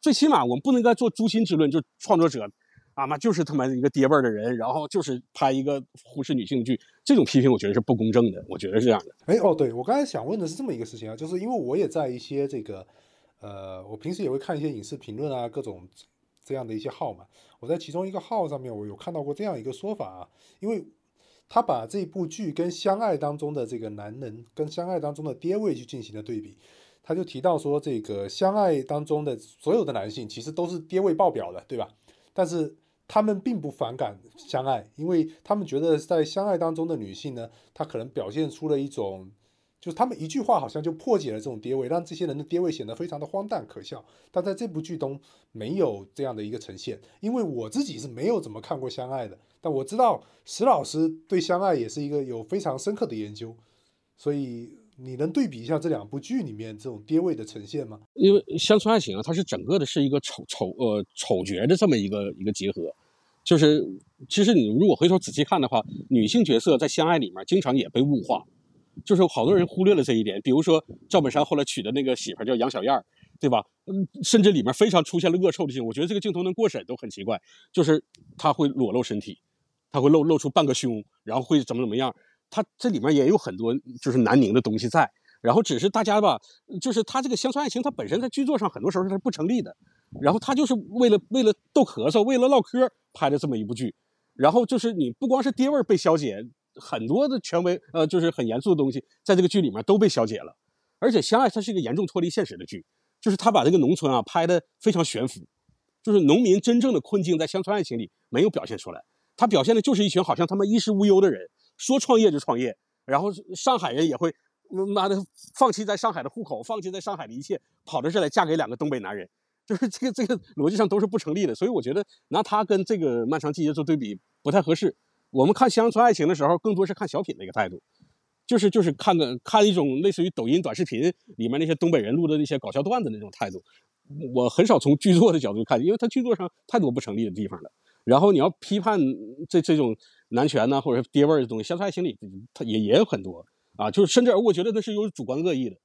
最起码我们不能该做诛心之论，就创作者，啊妈就是他妈一个爹味儿的人，然后就是拍一个忽视女性剧，这种批评我觉得是不公正的，我觉得是这样的。哎哦，对我刚才想问的是这么一个事情啊，就是因为我也在一些这个，呃，我平时也会看一些影视评论啊，各种这样的一些号嘛，我在其中一个号上面我有看到过这样一个说法啊，因为他把这部剧跟《相爱》当中的这个男人跟《相爱》当中的爹味去进行了对比。他就提到说，这个相爱当中的所有的男性其实都是爹味爆表的，对吧？但是他们并不反感相爱，因为他们觉得在相爱当中的女性呢，她可能表现出了一种，就是他们一句话好像就破解了这种跌位，让这些人的跌位显得非常的荒诞可笑。但在这部剧中没有这样的一个呈现，因为我自己是没有怎么看过相爱的，但我知道石老师对相爱也是一个有非常深刻的研究，所以。你能对比一下这两部剧里面这种爹味的呈现吗？因为《乡村爱情》啊，它是整个的是一个丑丑呃丑角的这么一个一个结合，就是其实你如果回头仔细看的话，女性角色在《相爱》里面经常也被物化，就是好多人忽略了这一点。比如说赵本山后来娶的那个媳妇叫杨小燕，对吧？嗯，甚至里面非常出现了恶臭的镜头，我觉得这个镜头能过审都很奇怪，就是他会裸露身体，他会露露出半个胸，然后会怎么怎么样。它这里面也有很多就是南宁的东西在，然后只是大家吧，就是他这个乡村爱情，它本身在剧作上很多时候它是不成立的，然后他就是为了为了逗咳嗽，为了唠嗑拍的这么一部剧，然后就是你不光是爹味被消解，很多的权威呃就是很严肃的东西在这个剧里面都被消解了，而且相爱它是一个严重脱离现实的剧，就是他把这个农村啊拍的非常悬浮，就是农民真正的困境在乡村爱情里没有表现出来，他表现的就是一群好像他妈衣食无忧的人。说创业就创业，然后上海人也会，妈的放弃在上海的户口，放弃在上海的一切，跑到这来嫁给两个东北男人，就是这个这个逻辑上都是不成立的。所以我觉得拿他跟这个漫长季节做对比不太合适。我们看乡村爱情的时候，更多是看小品的一个态度，就是就是看个看一种类似于抖音短视频里面那些东北人录的那些搞笑段子那种态度。我很少从剧作的角度看，因为他剧作上太多不成立的地方了。然后你要批判这这种。男权呢，或者爹味儿的东西，乡村爱情里它也也有很多啊，就是甚至我觉得那是有主观恶意的，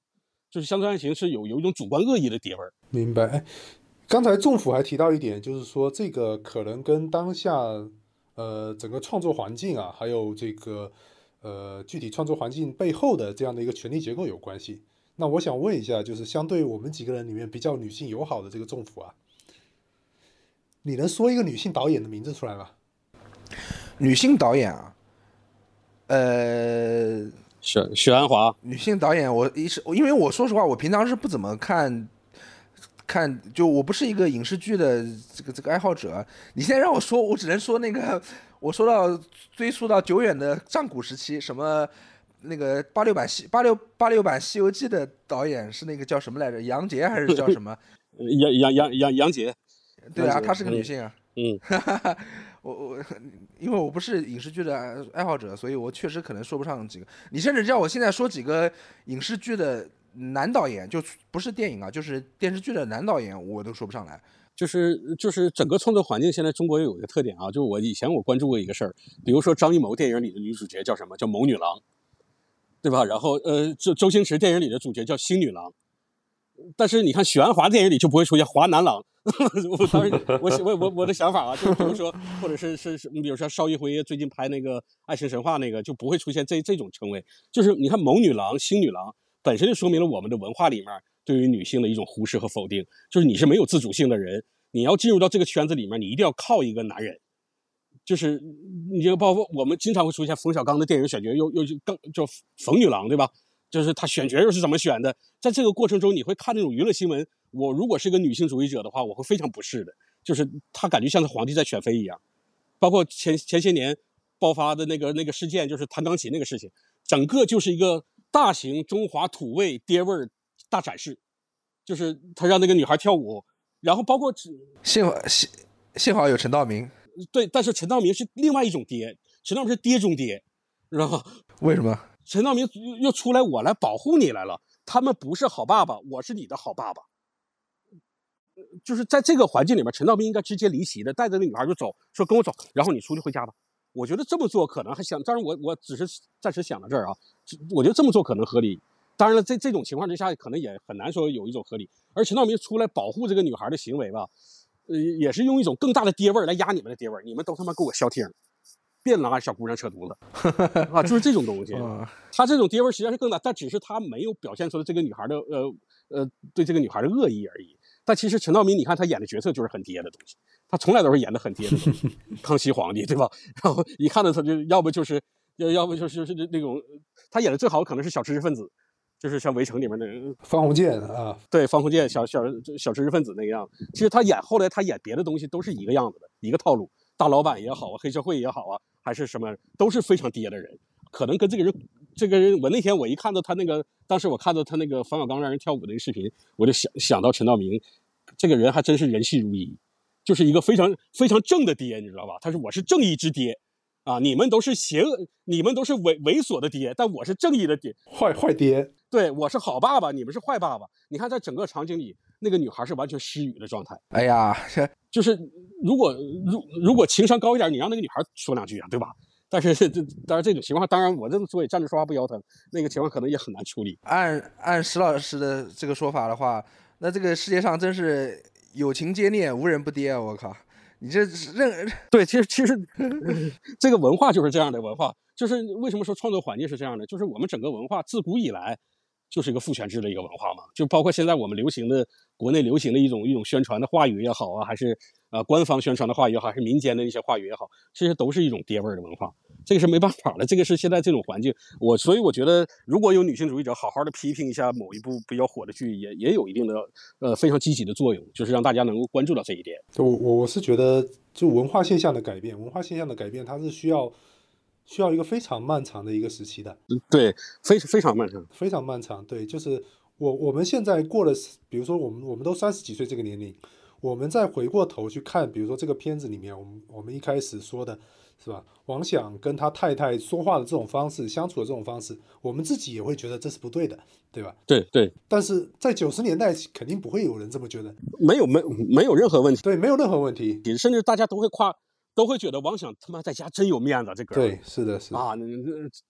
就是乡村爱情是有有一种主观恶意的爹味儿。明白。刚才政府还提到一点，就是说这个可能跟当下呃整个创作环境啊，还有这个呃具体创作环境背后的这样的一个权力结构有关系。那我想问一下，就是相对我们几个人里面比较女性友好的这个政府啊，你能说一个女性导演的名字出来吗？女性导演啊，呃，许许鞍华。女性导演，我一是因为我说实话，我平常是不怎么看看，就我不是一个影视剧的这个这个爱好者。你现在让我说，我只能说那个，我说到追溯到久远的上古时期，什么那个八六版西八六八六版《西游记》的导演是那个叫什么来着？杨洁还是叫什么？杨杨杨杨杨洁，对啊，她是个女性啊。嗯，我我因为我不是影视剧的爱好者，所以我确实可能说不上几个。你甚至叫我现在说几个影视剧的男导演，就不是电影啊，就是电视剧的男导演，我都说不上来。就是就是整个创作环境现在中国有一个特点啊，就是我以前我关注过一个事儿，比如说张艺谋电影里的女主角叫什么？叫谋女郎，对吧？然后呃，周周星驰电影里的主角叫星女郎，但是你看许鞍华电影里就不会出现华男郎。我当时我我我我的想法啊，就是比如说，或者是是是，你比如说邵艺辉最近拍那个《爱情神话》那个，就不会出现这这种称谓。就是你看谋女郎、星女郎，本身就说明了我们的文化里面对于女性的一种忽视和否定。就是你是没有自主性的人，你要进入到这个圈子里面，你一定要靠一个男人。就是你就包括我们经常会出现冯小刚的电影选角又又就更就冯女郎对吧？就是他选角又是怎么选的？在这个过程中，你会看那种娱乐新闻。我如果是个女性主义者的话，我会非常不适的。就是他感觉像是皇帝在选妃一样。包括前前些年爆发的那个那个事件，就是弹钢琴那个事情，整个就是一个大型中华土味爹味儿大展示。就是他让那个女孩跳舞，然后包括幸好幸幸好有陈道明，对，但是陈道明是另外一种爹，陈道明是爹中爹，知道吗？为什么？陈道明又又出来，我来保护你来了。他们不是好爸爸，我是你的好爸爸。就是在这个环境里面，陈道明应该直接离席的，带着那女孩就走，说跟我走，然后你出去回家吧。我觉得这么做可能还想，当然我我只是暂时想到这儿啊，我觉得这么做可能合理。当然了，在这种情况之下，可能也很难说有一种合理。而陈道明出来保护这个女孩的行为吧，呃，也是用一种更大的爹味儿来压你们的爹味儿，你们都他妈给我消停，别拿小姑娘扯犊子 啊，就是这种东西。他这种爹味儿实际上是更大，但只是他没有表现出来这个女孩的呃呃对这个女孩的恶意而已。但其实陈道明，你看他演的角色就是很爹的东西，他从来都是演的很爹的东西。康熙皇帝对吧？然后一看到他就要不就是要要不就是是那种他演的最好可能是小知识分子，就是像《围城》里面的方鸿渐啊，对方鸿渐小小小知识分子那个样。其实他演后来他演别的东西都是一个样子的，一个套路。大老板也好啊，黑社会也好啊，还是什么都是非常爹的人。可能跟这个人，这个人，我那天我一看到他那个，当时我看到他那个冯小刚让人跳舞那个视频，我就想想到陈道明，这个人还真是人细如一，就是一个非常非常正的爹，你知道吧？他说我是正义之爹，啊，你们都是邪恶，你们都是猥猥琐的爹，但我是正义的爹，坏坏爹，对我是好爸爸，你们是坏爸爸。你看在整个场景里，那个女孩是完全失语的状态。哎呀，就是如果如如果情商高一点，你让那个女孩说两句啊，对吧？但是 这当然这种情况，当然我这么说也站着说话不腰疼，那个情况可能也很难处理。按按石老师的这个说法的话，那这个世界上真是有情皆孽，无人不爹啊！我靠，你这认 对，其实其实 这个文化就是这样的文化，就是为什么说创作环境是这样的？就是我们整个文化自古以来就是一个父权制的一个文化嘛，就包括现在我们流行的国内流行的一种一种宣传的话语也好啊，还是呃官方宣传的话语也好，还是民间的一些话语也好，其实都是一种爹味儿的文化。这个是没办法的，这个是现在这种环境，我所以我觉得，如果有女性主义者好好的批评一下某一部比较火的剧，也也有一定的呃非常积极的作用，就是让大家能够关注到这一点。我我我是觉得，就文化现象的改变，文化现象的改变，它是需要需要一个非常漫长的一个时期的。对，非非常漫长，非常漫长。对，就是我我们现在过了，比如说我们我们都三十几岁这个年龄，我们再回过头去看，比如说这个片子里面，我们我们一开始说的。是吧？王想跟他太太说话的这种方式，相处的这种方式，我们自己也会觉得这是不对的，对吧？对对。但是在九十年代，肯定不会有人这么觉得。没有没没有任何问题。对，没有任何问题。甚至大家都会夸，都会觉得王想他妈在家真有面子，这个。对，是的，是啊，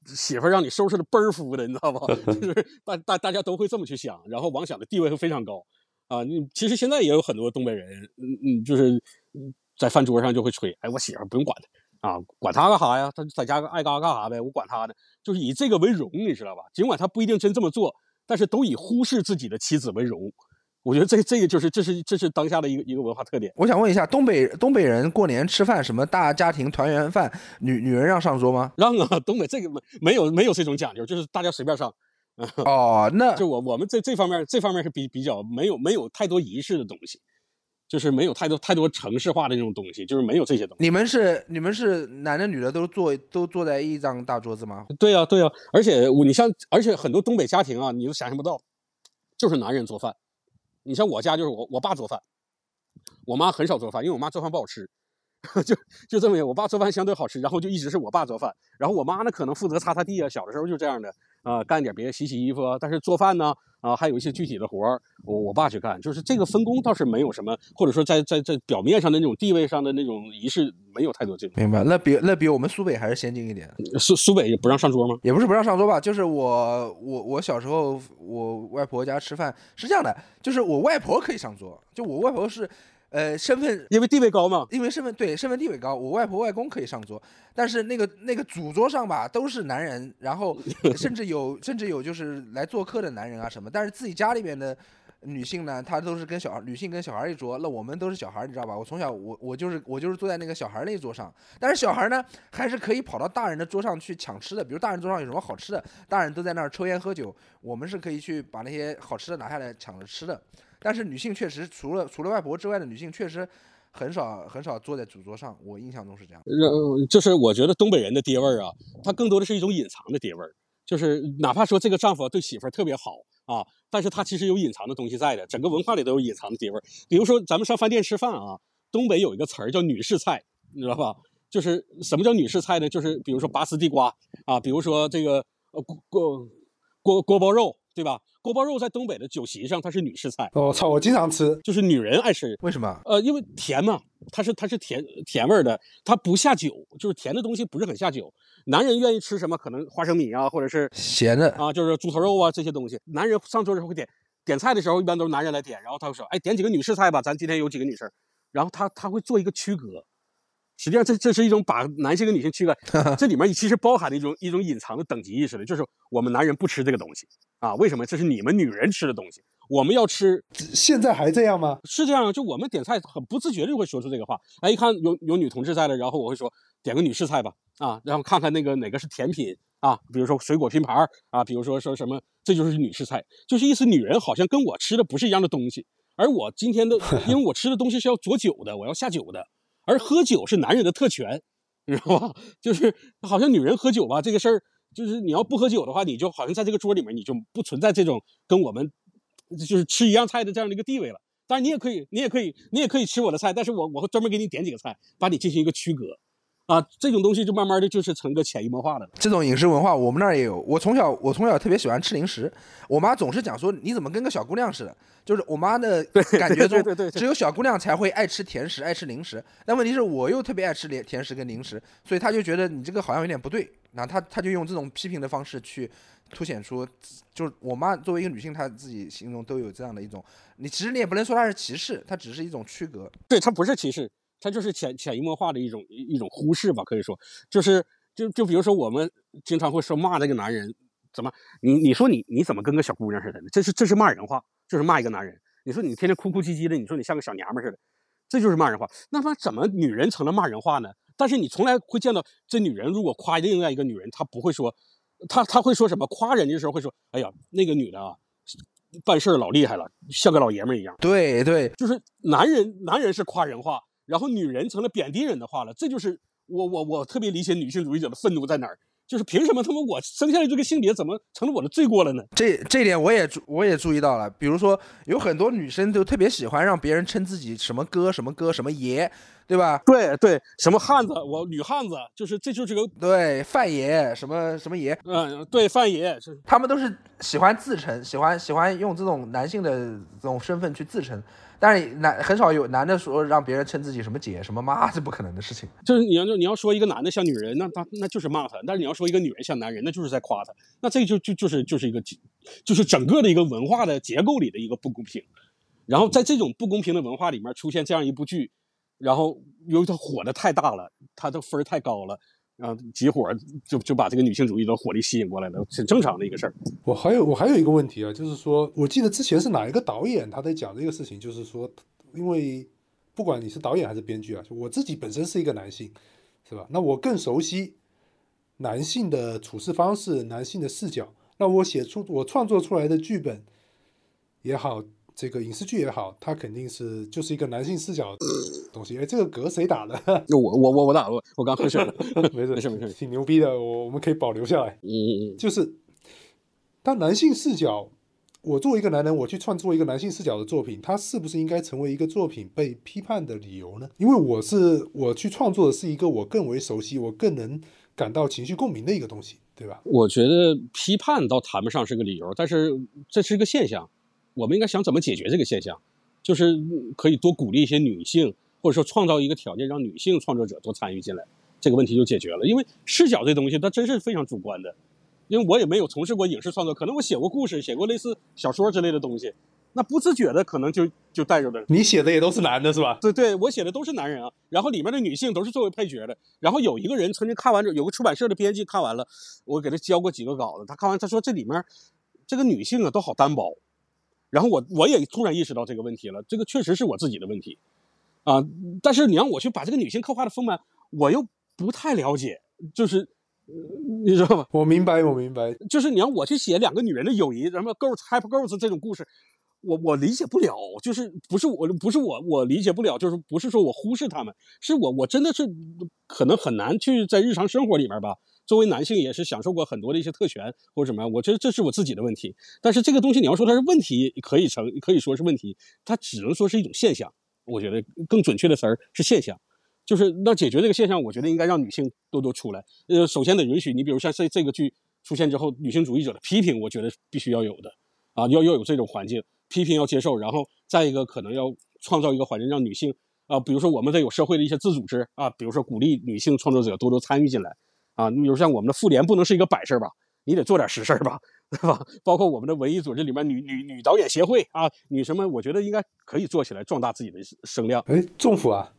媳妇让你收拾的倍儿服的，你知道吧？就是 大大大家都会这么去想，然后王想的地位会非常高啊。你其实现在也有很多东北人，嗯嗯，就是在饭桌上就会吹，哎，我媳妇不用管他。啊，管他干啥呀？他在家爱干啥干啥呗，我管他呢。就是以这个为荣，你知道吧？尽管他不一定真这么做，但是都以忽视自己的妻子为荣。我觉得这这个就是这是这是当下的一个一个文化特点。我想问一下，东北东北人过年吃饭什么大家庭团圆饭，女女人让上桌吗？让啊，东北这个没没有没有这种讲究，就是大家随便上。哦，那就我我们这这方面这方面是比比较没有没有太多仪式的东西，就是没有太多太多城市化的那种东西，就是没有这些东西。你们是你们是男的女的都坐都坐在一张大桌子吗？对呀、对呀、而且我你像而且很多东北家庭啊，你都想象不到，就是男人做饭。你像我家就是我我爸做饭，我妈很少做饭，因为我妈做饭不好吃。就就这么样，我爸做饭相对好吃，然后就一直是我爸做饭，然后我妈呢可能负责擦擦地啊，小的时候就这样的啊、干点别的洗洗衣服啊，但是做饭呢啊、还有一些具体的活儿，我我爸去干，就是这个分工倒是没有什么，或者说在在在表面上的那种地位上的那种仪式没有太多这种。明白，那比那比我们苏北还是先进一点。苏苏北也不让上桌吗？也不是不让上桌吧，就是我我我小时候我外婆家吃饭是这样的，就是我外婆可以上桌，就我外婆是呃身份因为地位高嘛。因为身份对身份地位高，我外婆外公可以上桌，但是那个那个主桌上吧都是男人，然后 甚至有甚至有就是来做客的男人啊什么，但是自己家里面的女性呢，她都是跟小孩女性跟小孩一桌，那我们都是小孩，你知道吧？我从小我我就是我就是坐在那个小孩那一桌上，但是小孩呢还是可以跑到大人的桌上去抢吃的，比如大人桌上有什么好吃的，大人都在那儿抽烟喝酒，我们是可以去把那些好吃的拿下来抢着吃的。但是女性确实除了除了外婆之外的女性确实很少很少坐在主桌上，我印象中是这样。呃，就是我觉得东北人的爹味儿啊，他更多的是一种隐藏的爹味儿，就是哪怕说这个丈夫对媳妇儿特别好啊，但是他其实有隐藏的东西在的，整个文化里都有隐藏的爹味儿。比如说咱们上饭店吃饭啊，东北有一个词儿叫女士菜，你知道吧？就是什么叫女士菜呢？就是比如说拔丝地瓜啊，比如说这个呃锅锅锅锅包肉，对吧？锅包肉在东北的酒席上它是女士菜，哦，操，我经常吃，就是女人爱吃。为什么？呃，因为甜嘛，它是它是甜甜味儿的，它不下酒，就是甜的东西不是很下酒。男人愿意吃什么？可能花生米啊，或者是咸的，啊，就是猪头肉啊这些东西。男人上桌的时候会点点菜的时候，一般都是男人来点，然后他会说，哎，点几个女士菜吧，咱今天有几个女士，然后他他会做一个区隔。实际上这，这是一种把男性跟女性区隔，这里面其实包含了一种一种隐藏的等级意识的，就是我们男人不吃这个东西啊，为什么？这是你们女人吃的东西，我们要吃现在还这样吗？是这样，就我们点菜很不自觉就会说出这个话。哎，一看有有女同志在了，然后我会说点个女士菜吧，啊，然后看看那个哪个是甜品啊，比如说水果拼盘儿啊，比如说说什么，这就是女士菜，就是意思女人好像跟我吃的不是一样的东西，而我今天的，因为我吃的东西是要佐酒的，我要下酒的，而喝酒是男人的特权，你知道吧？就是好像女人喝酒吧这个事儿，就是你要不喝酒的话，你就好像在这个桌里面你就不存在这种跟我们就是吃一样菜的这样的一个地位了。当然，你也可以，你也可以，你也可以吃我的菜，但是我我会专门给你点几个菜，把你进行一个区隔，啊，这种东西就慢慢的就是成个潜移默化的了。这种饮食文化我们那儿也有。我从小我从小特别喜欢吃零食，我妈总是讲说你怎么跟个小姑娘似的，就是我妈的 感觉中只有小姑娘才会爱吃甜食，爱吃零食。但问题是我又特别爱吃甜甜食跟零食，所以她就觉得你这个好像有点不对，然后她她就用这种批评的方式去凸显出，就是我妈作为一个女性，她自己心中都有这样的一种，你其实你也不能说她是歧视，她只是一种区隔。对，它不是歧视，它就是潜潜移默化的一种一种忽视吧，可以说，就是就就比如说我们经常会说骂这个男人怎么，你你说你你怎么跟个小姑娘似的呢？这是这是骂人话，就是骂一个男人。你说你天天哭哭唧唧的，你说你像个小娘们似的，这就是骂人话。那么怎么女人成了骂人话呢？但是你从来会见到这女人如果夸另外一个女人，她不会说，她她会说什么？夸人家的时候会说，哎呀，那个女的啊，办事儿老厉害了，像个老爷们儿一样。对对，就是男人，男人是夸人话，然后女人成了贬低人的话了。这就是我我我特别理解女性主义者的愤怒在哪儿，就是凭什么他们我生下来这个性别怎么成了我的罪过了呢？这这点我也注我也注意到了，比如说有很多女生就特别喜欢让别人称自己什么哥什么哥什么爷，对吧？对对，什么汉子，我女汉子，就是这就是个对，范爷什么什么爷，嗯，对范爷是他们都是喜欢自称，喜欢喜欢用这种男性的这种身份去自称，但是男很少有男的说让别人称自己什么姐什么妈，这不可能的事情。就是你要你要说一个男的像女人，那他那就是骂他；但是你要说一个女人像男人，那就是在夸他。那这就就就是就是一个就是整个的一个文化的结构里的一个不公平。然后在这种不公平的文化里面出现这样一部剧，然后由于它火的太大了，它的分太高了，然后集火就就把这个女性主义的火力吸引过来了，很正常的一个事儿。我还有我还有一个问题啊，就是说，我记得之前是哪一个导演他在讲这个事情，就是说，因为不管你是导演还是编剧啊，我自己本身是一个男性，是吧？那我更熟悉男性的处事方式、男性的视角。那我写出我创作出来的剧本也好，这个影视剧也好，它肯定是就是一个男性视角的东西。哎，这个嗝谁打的？我我我我打了，我刚喝水了。没事没事没事挺牛逼的，我我们可以保留下来。嗯嗯嗯，就是当男性视角，我作为一个男人，我去创作一个男性视角的作品，它是不是应该成为一个作品被批判的理由呢？因为我是我去创作的是一个我更为熟悉、我更能感到情绪共鸣的一个东西，对吧？我觉得批判倒谈不上是个理由，但是这是一个现象，我们应该想怎么解决这个现象，就是嗯可以多鼓励一些女性，或者说创造一个条件，让女性创作者多参与进来，这个问题就解决了。因为视角这东西它真是非常主观的，因为我也没有从事过影视创作，可能我写过故事，写过类似小说之类的东西，那不自觉的可能就就带着的。你写的也都是男的，是吧？对对，我写的都是男人啊，然后里面的女性都是作为配角的。然后有一个人曾经看完有个出版社的编辑看完了，我给他交过几个稿子，他看完他说这里面这个女性啊都好单薄。然后我我也突然意识到这个问题了，这个确实是我自己的问题啊。但是你让我去把这个女性刻画的丰满，我又不太了解，就是呃你知道吗？我明白，我明白。就是你让我去写两个女人的友谊，什么 girls happy girls 这种故事，我我理解不了，就是不是我不是我我理解不了，就是不是说我忽视他们，是我我真的是可能很难去在日常生活里面吧。作为男性也是享受过很多的一些特权或者什么样，我觉得这是我自己的问题。但是这个东西你要说它是问题，可以成可以说是问题，它只能说是一种现象。我觉得更准确的词儿是现象。就是那解决这个现象，我觉得应该让女性多多出来。呃，首先得允许你，比如像这这个剧出现之后，女性主义者的批评，我觉得必须要有的啊，要要有这种环境，批评要接受，然后再一个可能要创造一个环境，让女性啊，比如说我们得有社会的一些自组织啊，比如说鼓励女性创作者多多参与进来啊，你比如像我们的妇联不能是一个摆设吧，你得做点实事儿吧，对吧？包括我们的文艺组织里面女女女导演协会啊，女什么，我觉得应该可以做起来，壮大自己的声量。哎，仲甫啊，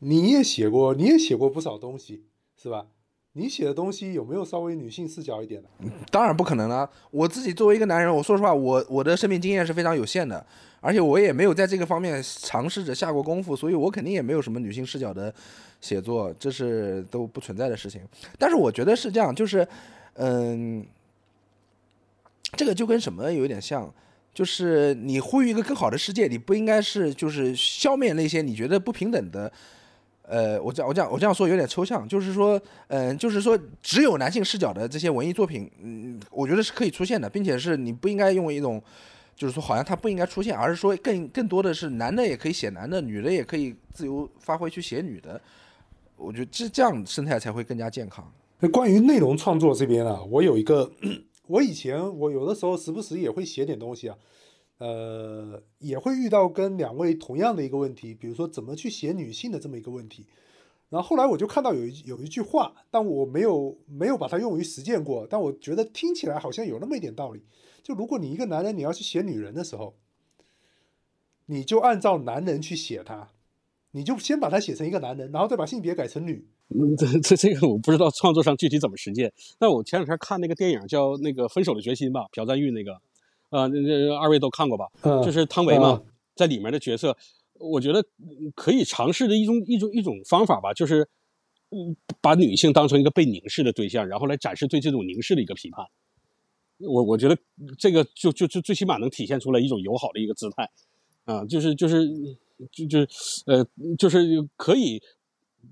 你也写过，你也写过不少东西，是吧？你写的东西有没有稍微女性视角一点的？当然不可能了。我自己作为一个男人，我说实话，我我的生命经验是非常有限的，而且我也没有在这个方面尝试着下过功夫，所以我肯定也没有什么女性视角的写作，这是都不存在的事情。但是我觉得是这样，就是，嗯，这个就跟什么有点像，就是你呼吁一个更好的世界，你不应该是就是消灭那些你觉得不平等的。呃，我这样我这样我这样说有点抽象，就是说，嗯、就是说，只有男性视角的这些文艺作品，嗯，我觉得是可以出现的，并且是你不应该用一种，就是说好像它不应该出现，而是说更更多的是男的也可以写男的，女的也可以自由发挥去写女的，我觉得这这样生态才会更加健康。那关于内容创作这边啊，我有一个，我以前我有的时候时不时也会写点东西啊，呃，也会遇到跟两位同样的一个问题，比如说怎么去写女性的这么一个问题。然后后来我就看到有一有一句话，但我没有没有把它用于实践过，但我觉得听起来好像有那么一点道理。就如果你一个男人你要去写女人的时候，你就按照男人去写他，你就先把他写成一个男人，然后再把性别改成女。嗯，这这这个我不知道创作上具体怎么实践。但我前两天看那个电影叫那个《分手的决心》吧，朴赞郁那个，呃，那那二位都看过吧？嗯就是汤唯嘛，嗯在里面的角色，我觉得嗯可以尝试的一种一种一种方法吧，就是嗯，把女性当成一个被凝视的对象，然后来展示对这种凝视的一个批判。我我觉得这个就就就最起码能体现出来一种友好的一个姿态，啊，就是就是就就是呃就是可以，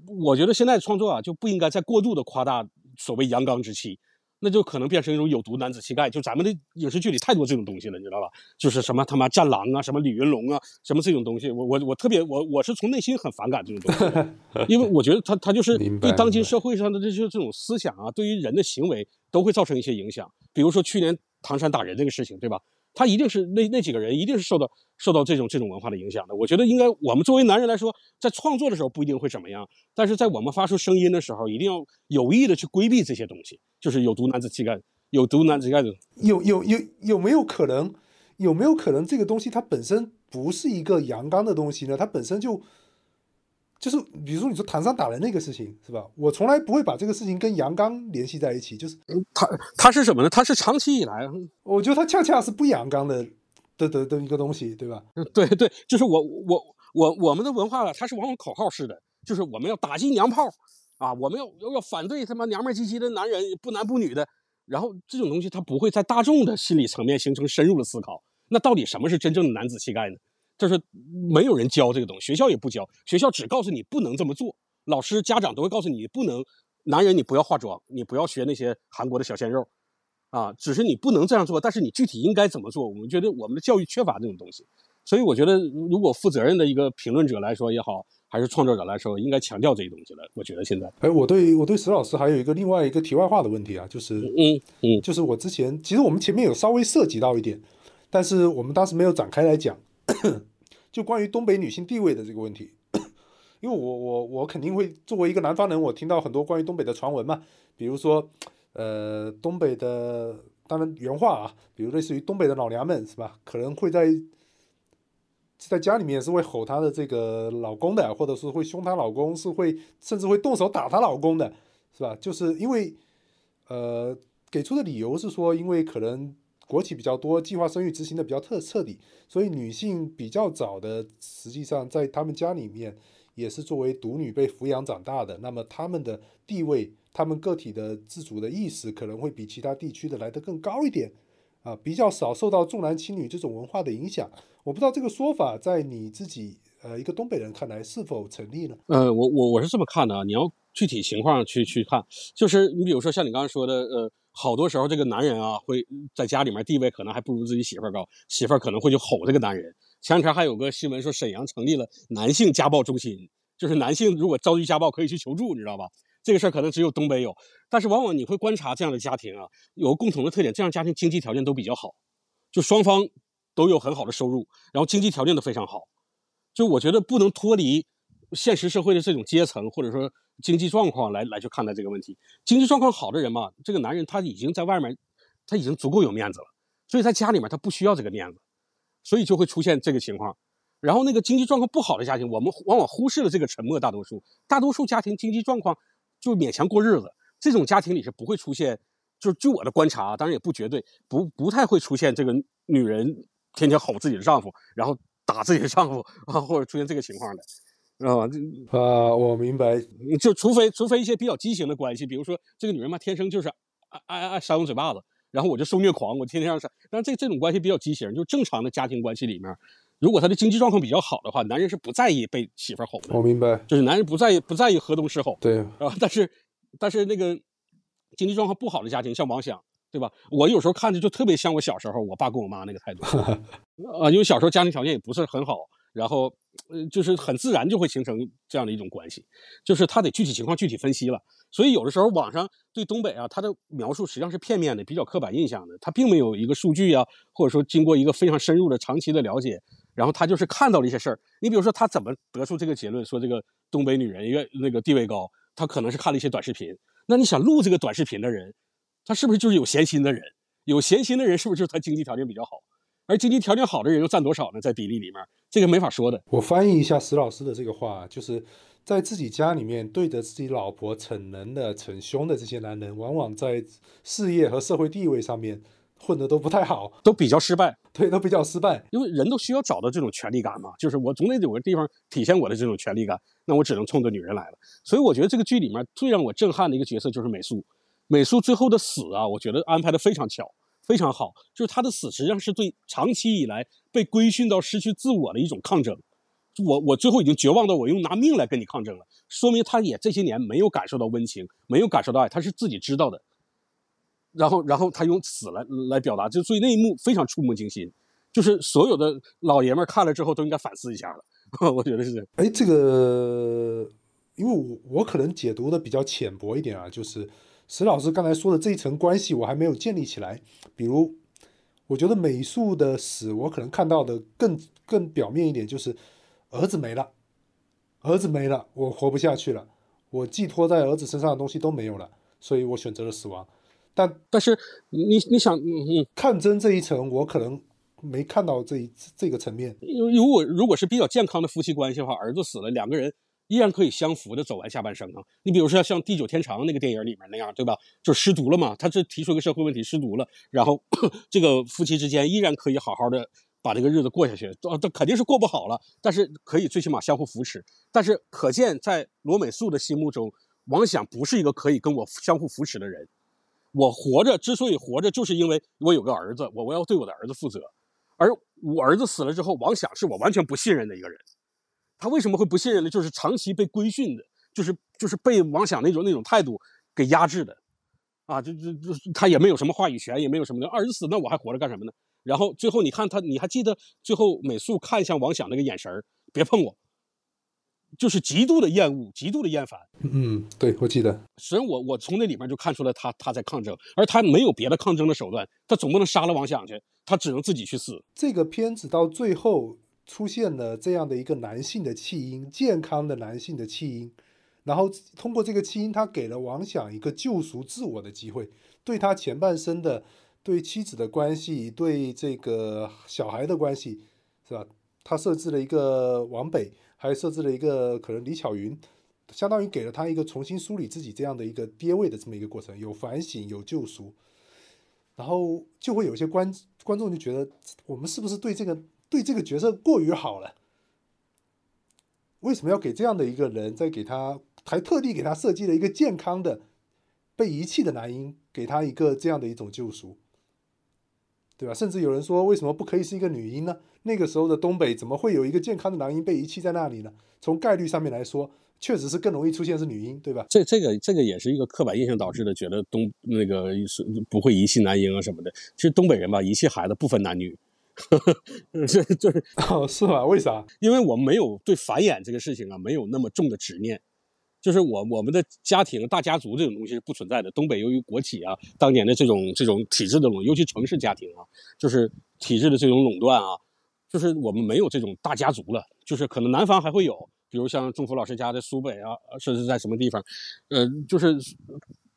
我觉得现在创作啊就不应该再过度的夸大所谓阳刚之气，那就可能变成一种有毒男子气概。就咱们的影视剧里太多这种东西了，你知道吧？就是什么他妈战狼啊，什么李云龙啊，什么这种东西，我我我特别我我是从内心很反感这种东西，因为我觉得他他就是对当今社会上的这些这种思想啊，对于人的行为都会造成一些影响。比如说去年唐山打人这个事情，对吧？他一定是那那几个人一定是受到受到这种这种文化的影响的。我觉得应该我们作为男人来说，在创作的时候不一定会怎么样，但是在我们发出声音的时候，一定要有意的去规避这些东西，就是有毒男子气概，有毒男子气概的。有有有有没有可能？有没有可能这个东西它本身不是一个阳刚的东西呢？它本身就就是，比如说你说唐山打人那个事情是吧？我从来不会把这个事情跟阳刚联系在一起，就是他他是什么呢？他是长期以来，我觉得他恰恰是不阳刚的的的的一个东西，对吧？对对，就是我我我我们的文化啊，它是往往口号式的，就是我们要打击娘炮啊，我们要要要反对他妈娘们儿唧唧的男人，不男不女的。然后这种东西它不会在大众的心理层面形成深入的思考。那到底什么是真正的男子气概呢？就是没有人教这个东西，学校也不教，学校只告诉你不能这么做，老师、家长都会告诉你不能。男人，你不要化妆，你不要学那些韩国的小鲜肉，啊，只是你不能这样做，但是你具体应该怎么做？我们觉得我们的教育缺乏这种东西，所以我觉得如果负责任的一个评论者来说也好，还是创作者来说，应该强调这些东西了。我觉得现在，哎，我对我对石老师还有一个另外一个题外话的问题啊，就是，嗯嗯，就是我之前其实我们前面有稍微涉及到一点，但是我们当时没有展开来讲，就关于东北女性地位的这个问题。因为我我我肯定会作为一个南方人，我听到很多关于东北的传闻嘛，比如说，呃，东北的当然原话啊，比如类似于东北的老娘们是吧，可能会在在家里面是会吼她的这个老公的，或者是会凶她老公，是会甚至会动手打她老公的，是吧？就是因为呃给出的理由是说，因为可能国企比较多，计划生育执行的比较特彻底，所以女性比较早的，实际上在他们家里面。也是作为独女被抚养长大的，那么他们的地位，他们个体的自主的意识可能会比其他地区的来得更高一点，啊，比较少受到重男轻女这种文化的影响。我不知道这个说法在你自己，呃，一个东北人看来是否成立呢？呃，我我我是这么看的啊，你要具体情况去去看，就是你比如说像你刚刚说的，呃，好多时候这个男人啊会在家里面地位可能还不如自己媳妇儿高，媳妇儿可能会去吼这个男人。前两天还有个新闻说，沈阳成立了男性家暴中心，就是男性如果遭遇家暴可以去求助，你知道吧？这个事儿可能只有东北有，但是往往你会观察这样的家庭啊，有个共同的特点，这样家庭经济条件都比较好，就双方都有很好的收入，然后经济条件都非常好。就我觉得不能脱离现实社会的这种阶层或者说经济状况来来去看待这个问题。经济状况好的人嘛，这个男人他已经在外面他已经足够有面子了，所以在家里面他不需要这个面子。所以就会出现这个情况，然后那个经济状况不好的家庭，我们往往忽视了这个沉默大多数。大多数家庭经济状况就勉强过日子，这种家庭里是不会出现，就是据我的观察，当然也不绝对，不不太会出现这个女人天天吼自己的丈夫，然后打自己的丈夫啊，或者出现这个情况的，知道吧？啊，我明白，就除非除非一些比较畸形的关系，比如说这个女人嘛，天生就是爱爱爱扇我嘴巴子。然后我就受虐狂，我天天让扇。但是这这种关系比较畸形，就正常的家庭关系里面，如果他的经济状况比较好的话，男人是不在意被媳妇吼的。我明白，就是男人不在意不在意河东狮吼。对，啊，但是但是那个经济状况不好的家庭，像王想，对吧？我有时候看着就特别像我小时候我爸跟我妈那个态度 啊，因为小时候家庭条件也不是很好，然后呃，就是很自然就会形成这样的一种关系，就是他得具体情况具体分析了。所以有的时候网上对东北啊，他的描述实际上是片面的，比较刻板印象的，他并没有一个数据啊，或者说经过一个非常深入的长期的了解，然后他就是看到了一些事儿。你比如说他怎么得出这个结论，说这个东北女人一个那个地位高，他可能是看了一些短视频。那你想录这个短视频的人，他是不是就是有闲心的人？有闲心的人是不是就是他经济条件比较好？而经济条件好的人又占多少呢？在比例里面，这个没法说的。我翻译一下石老师的这个话，就是。在自己家里面对着自己老婆逞能的、逞凶的这些男人，往往在事业和社会地位上面混得都不太好，都比较失败。对，都比较失败。因为人都需要找到这种权利感嘛，就是我总得有个地方体现我的这种权利感，那我只能冲着女人来了。所以我觉得这个剧里面最让我震撼的一个角色就是美素。美素最后的死啊，我觉得安排的非常巧，非常好。就是他的死实际上是对长期以来被规训到失去自我的一种抗争。我我最后已经绝望到我用拿命来跟你抗争了，说明他也这些年没有感受到温情，没有感受到爱，他是自己知道的。然后然后他用死来来表达，就所以那一幕非常触目惊心，就是所有的老爷们看了之后都应该反思一下了。我觉得是。哎，这个，因为我我可能解读的比较浅薄一点啊，就是石老师刚才说的这一层关系我还没有建立起来。比如，我觉得美术的死，我可能看到的更更表面一点，就是。儿子没了，儿子没了，我活不下去了，我寄托在儿子身上的东西都没有了，所以我选择了死亡。但但是你你想，嗯嗯，抗争这一层，我可能没看到这一这个层面。如果如果是比较健康的夫妻关系的话，儿子死了，两个人依然可以相扶的走完下半生啊。你比如说像《地久天长》那个电影里面那样，对吧？就失独了嘛，他这提出一个社会问题，失独了，然后 这个夫妻之间依然可以好好的。把这个日子过下去，这这肯定是过不好了，但是可以最起码相互扶持。但是可见，在罗美素的心目中，王想不是一个可以跟我相互扶持的人。我活着之所以活着，就是因为我有个儿子，我我要对我的儿子负责。而我儿子死了之后，王想是我完全不信任的一个人。他为什么会不信任呢？就是长期被规训的，就是就是被王想那种那种态度给压制的，啊，就就就他也没有什么话语权，也没有什么的。儿子死，那我还活着干什么呢？然后最后你看他，你还记得最后美素看向王想那个眼神别碰我，就是极度的厌恶，极度的厌烦。嗯，对，我记得。实际上我我从那里面就看出来他他在抗争，而他没有别的抗争的手段，他总不能杀了王想去，他只能自己去死。这个片子到最后。出现了这样的一个男性的弃婴，健康的男性的弃婴，然后通过这个弃婴，他给了王想一个救赎自我的机会，对他前半生的对妻子的关系，对这个小孩的关系，是吧？他设置了一个王北，还设置了一个可能李巧云，相当于给了他一个重新梳理自己这样的一个爹位的这么一个过程，有反省，有救赎，然后就会有些观观众就觉得，我们是不是对这个？对这个角色过于好了，为什么要给这样的一个人，再给他还特地给他设计了一个健康的被遗弃的男婴，给他一个这样的一种救赎，对吧？甚至有人说，为什么不可以是一个女婴呢？那个时候的东北怎么会有一个健康的男婴被遗弃在那里呢？从概率上面来说，确实是更容易出现是女婴，对吧？这这个这个也是一个刻板印象导致的，觉得东那个是不会遗弃男婴啊什么的。其实东北人吧，遗弃孩子不分男女。这 这 哦，是吗？为啥？因为我们没有对繁衍这个事情啊，没有那么重的执念。就是我我们的家庭大家族这种东西是不存在的。东北由于国企啊，当年的这种这种体制的垄，尤其城市家庭啊，就是体制的这种垄断啊，就是我们没有这种大家族了。就是可能南方还会有，比如像钟福老师家在苏北啊，甚至在什么地方，呃，就是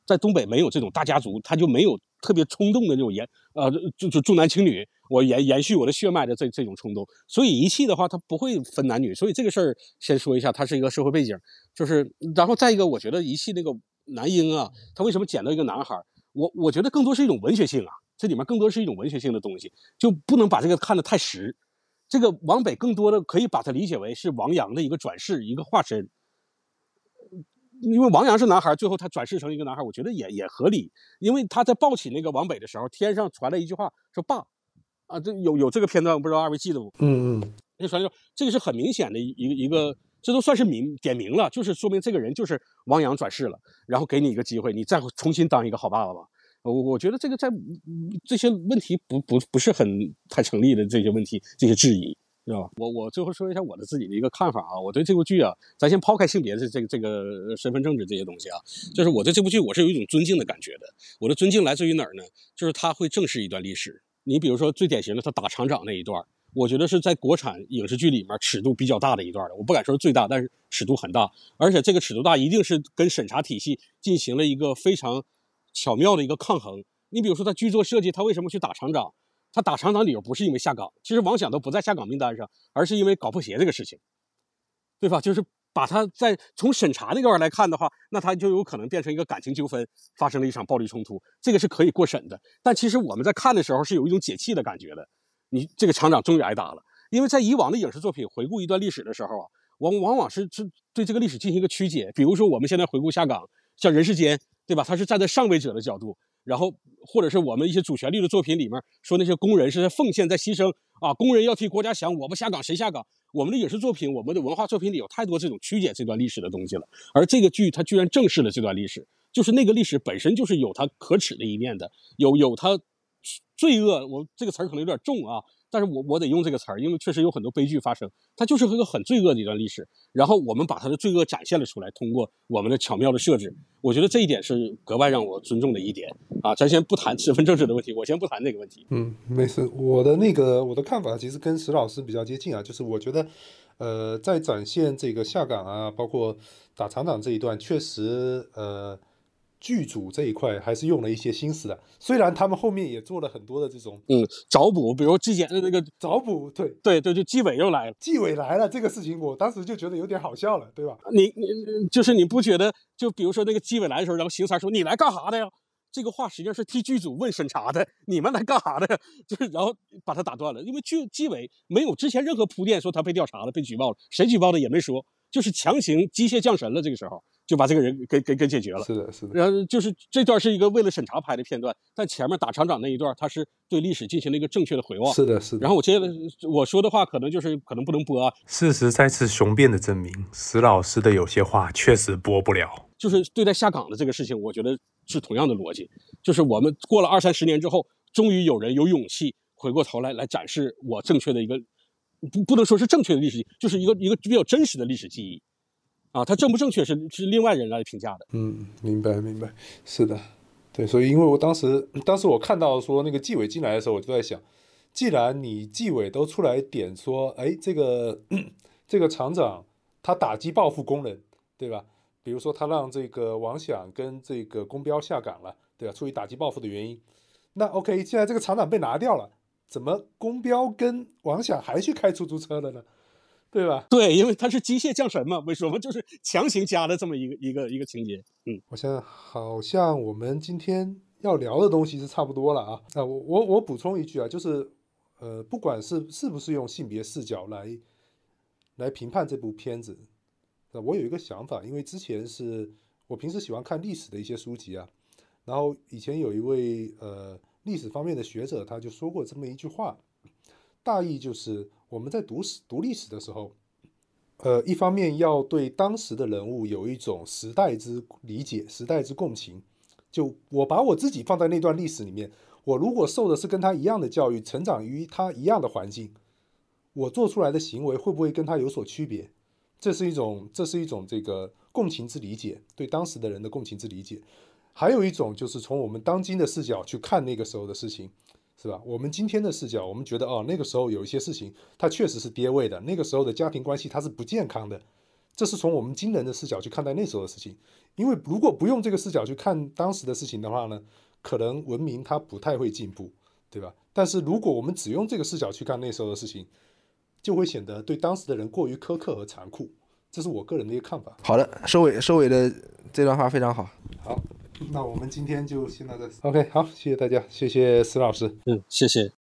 在东北没有这种大家族，他就没有特别冲动的那种延呃，就就重男轻女。我延延续我的血脉的这这种冲动，所以遗弃的话，它不会分男女，所以这个事儿先说一下，它是一个社会背景，就是然后再一个，我觉得遗弃那个男婴啊，他为什么捡到一个男孩？我我觉得更多是一种文学性啊，这里面更多是一种文学性的东西，就不能把这个看得太实。这个王北更多的可以把它理解为是王阳的一个转世，一个化身，因为王阳是男孩，最后他转世成一个男孩，我觉得也也合理，因为他在抱起那个王北的时候，天上传来一句话说爸。啊，这有有这个片段，不知道二位记得不？嗯嗯，那传说这个是很明显的一个一个，这都算是明点明了，就是说明这个人就是王阳转世了，然后给你一个机会，你再重新当一个好爸爸吧。我我觉得这个在这些问题不不不是很太成立的这些问题，这些质疑，知道吧？我我最后说一下我的自己的一个看法啊，我对这部剧啊，咱先抛开性别的这个这个身份政治这些东西啊，就是我对这部剧我是有一种尊敬的感觉的。我的尊敬来自于哪儿呢？就是他会正视一段历史。你比如说最典型的，他打厂长那一段，我觉得是在国产影视剧里面尺度比较大的一段的。我不敢说是最大，但是尺度很大。而且这个尺度大，一定是跟审查体系进行了一个非常巧妙的一个抗衡。你比如说他剧作设计，他为什么去打厂长？他打厂长理由不是因为下岗，其实王想都不在下岗名单上，而是因为搞破鞋这个事情，对吧？就是。把他在从审查那块来看的话，那他就有可能变成一个感情纠纷，发生了一场暴力冲突，这个是可以过审的。但其实我们在看的时候是有一种解气的感觉的。你这个厂长终于挨打了，因为在以往的影视作品回顾一段历史的时候啊，往往往是是对这个历史进行一个曲解。比如说我们现在回顾下岗，像《人世间》，对吧？他是站在上位者的角度，然后或者是我们一些主旋律的作品里面说那些工人是在奉献、在牺牲啊，工人要替国家想，我不下岗谁下岗？我们的影视作品，我们的文化作品里有太多这种曲解这段历史的东西了，而这个剧它居然正视了这段历史，就是那个历史本身就是有它可耻的一面的，有有它罪恶，我这个词儿可能有点重啊。但是我我得用这个词儿，因为确实有很多悲剧发生，它就是一个很罪恶的一段历史。然后我们把它的罪恶展现了出来，通过我们的巧妙的设置，我觉得这一点是格外让我尊重的一点啊。咱先不谈身份政治的问题，我先不谈那个问题。嗯，没事。我的那个我的看法其实跟石老师比较接近啊，就是我觉得，呃，在展现这个下岗啊，包括打厂长这一段，确实呃。剧组这一块还是用了一些心思的，虽然他们后面也做了很多的这种嗯找补，比如纪检的那个找补，对对对，就纪委又来了，纪委来了这个事情，我当时就觉得有点好笑了，对吧？你你就是你不觉得？就比如说那个纪委来的时候，然后邢三说你来干啥的呀？这个话实际上是替剧组问审查的，你们来干啥的？就是然后把他打断了，因为剧纪委没有之前任何铺垫说他被调查了、被举报了，谁举报的也没说，就是强行机械降神了。这个时候。就把这个人给给给解决了。是的，是的，然后就是这段是一个为了审查拍的片段，但前面打厂长那一段，他是对历史进行了一个正确的回望。是的，是的。然后我接着我说的话，可能就是可能不能播啊。事实再次雄辩的证明，石老师的有些话确实播不了。就是对待下岗的这个事情，我觉得是同样的逻辑。就是我们过了二三十年之后，终于有人有勇气回过头来来展示我正确的一个，不不能说是正确的历史，就是一个一个比较真实的历史记忆。啊，它正不正确是是另外人来评价的。嗯，明白明白，是的，对，所以因为我当时当时我看到说那个纪委进来的时候，我就在想，既然你纪委都出来点说，哎，这个这个厂长他打击报复工人，对吧？比如说他让这个王想跟这个公标下岗了，对吧？出于打击报复的原因，那 OK，现在这个厂长被拿掉了，怎么公标跟王想还去开出租车了呢？对吧？对，因为它是机械降神嘛，为什么就是强行加的这么一个一个一个情节？嗯，我想好像我们今天要聊的东西是差不多了啊。啊，我我我补充一句啊，就是呃，不管是是不是用性别视角来来评判这部片子，啊，我有一个想法，因为之前是我平时喜欢看历史的一些书籍啊，然后以前有一位呃历史方面的学者，他就说过这么一句话，大意就是。我们在读史、读历史的时候，呃，一方面要对当时的人物有一种时代之理解、时代之共情。就我把我自己放在那段历史里面，我如果受的是跟他一样的教育，成长于他一样的环境，我做出来的行为会不会跟他有所区别？这是一种，这是一种这个共情之理解，对当时的人的共情之理解。还有一种就是从我们当今的视角去看那个时候的事情。是吧？我们今天的视角，我们觉得哦，那个时候有一些事情，它确实是跌位的。那个时候的家庭关系它是不健康的，这是从我们今人的视角去看待那时候的事情。因为如果不用这个视角去看当时的事情的话呢，可能文明它不太会进步，对吧？但是如果我们只用这个视角去看那时候的事情，就会显得对当时的人过于苛刻和残酷。这是我个人的一个看法。好的，收尾收尾的这段话非常好。好。那我们今天就先到这。OK，好，谢谢大家，谢谢石老师。嗯，谢谢。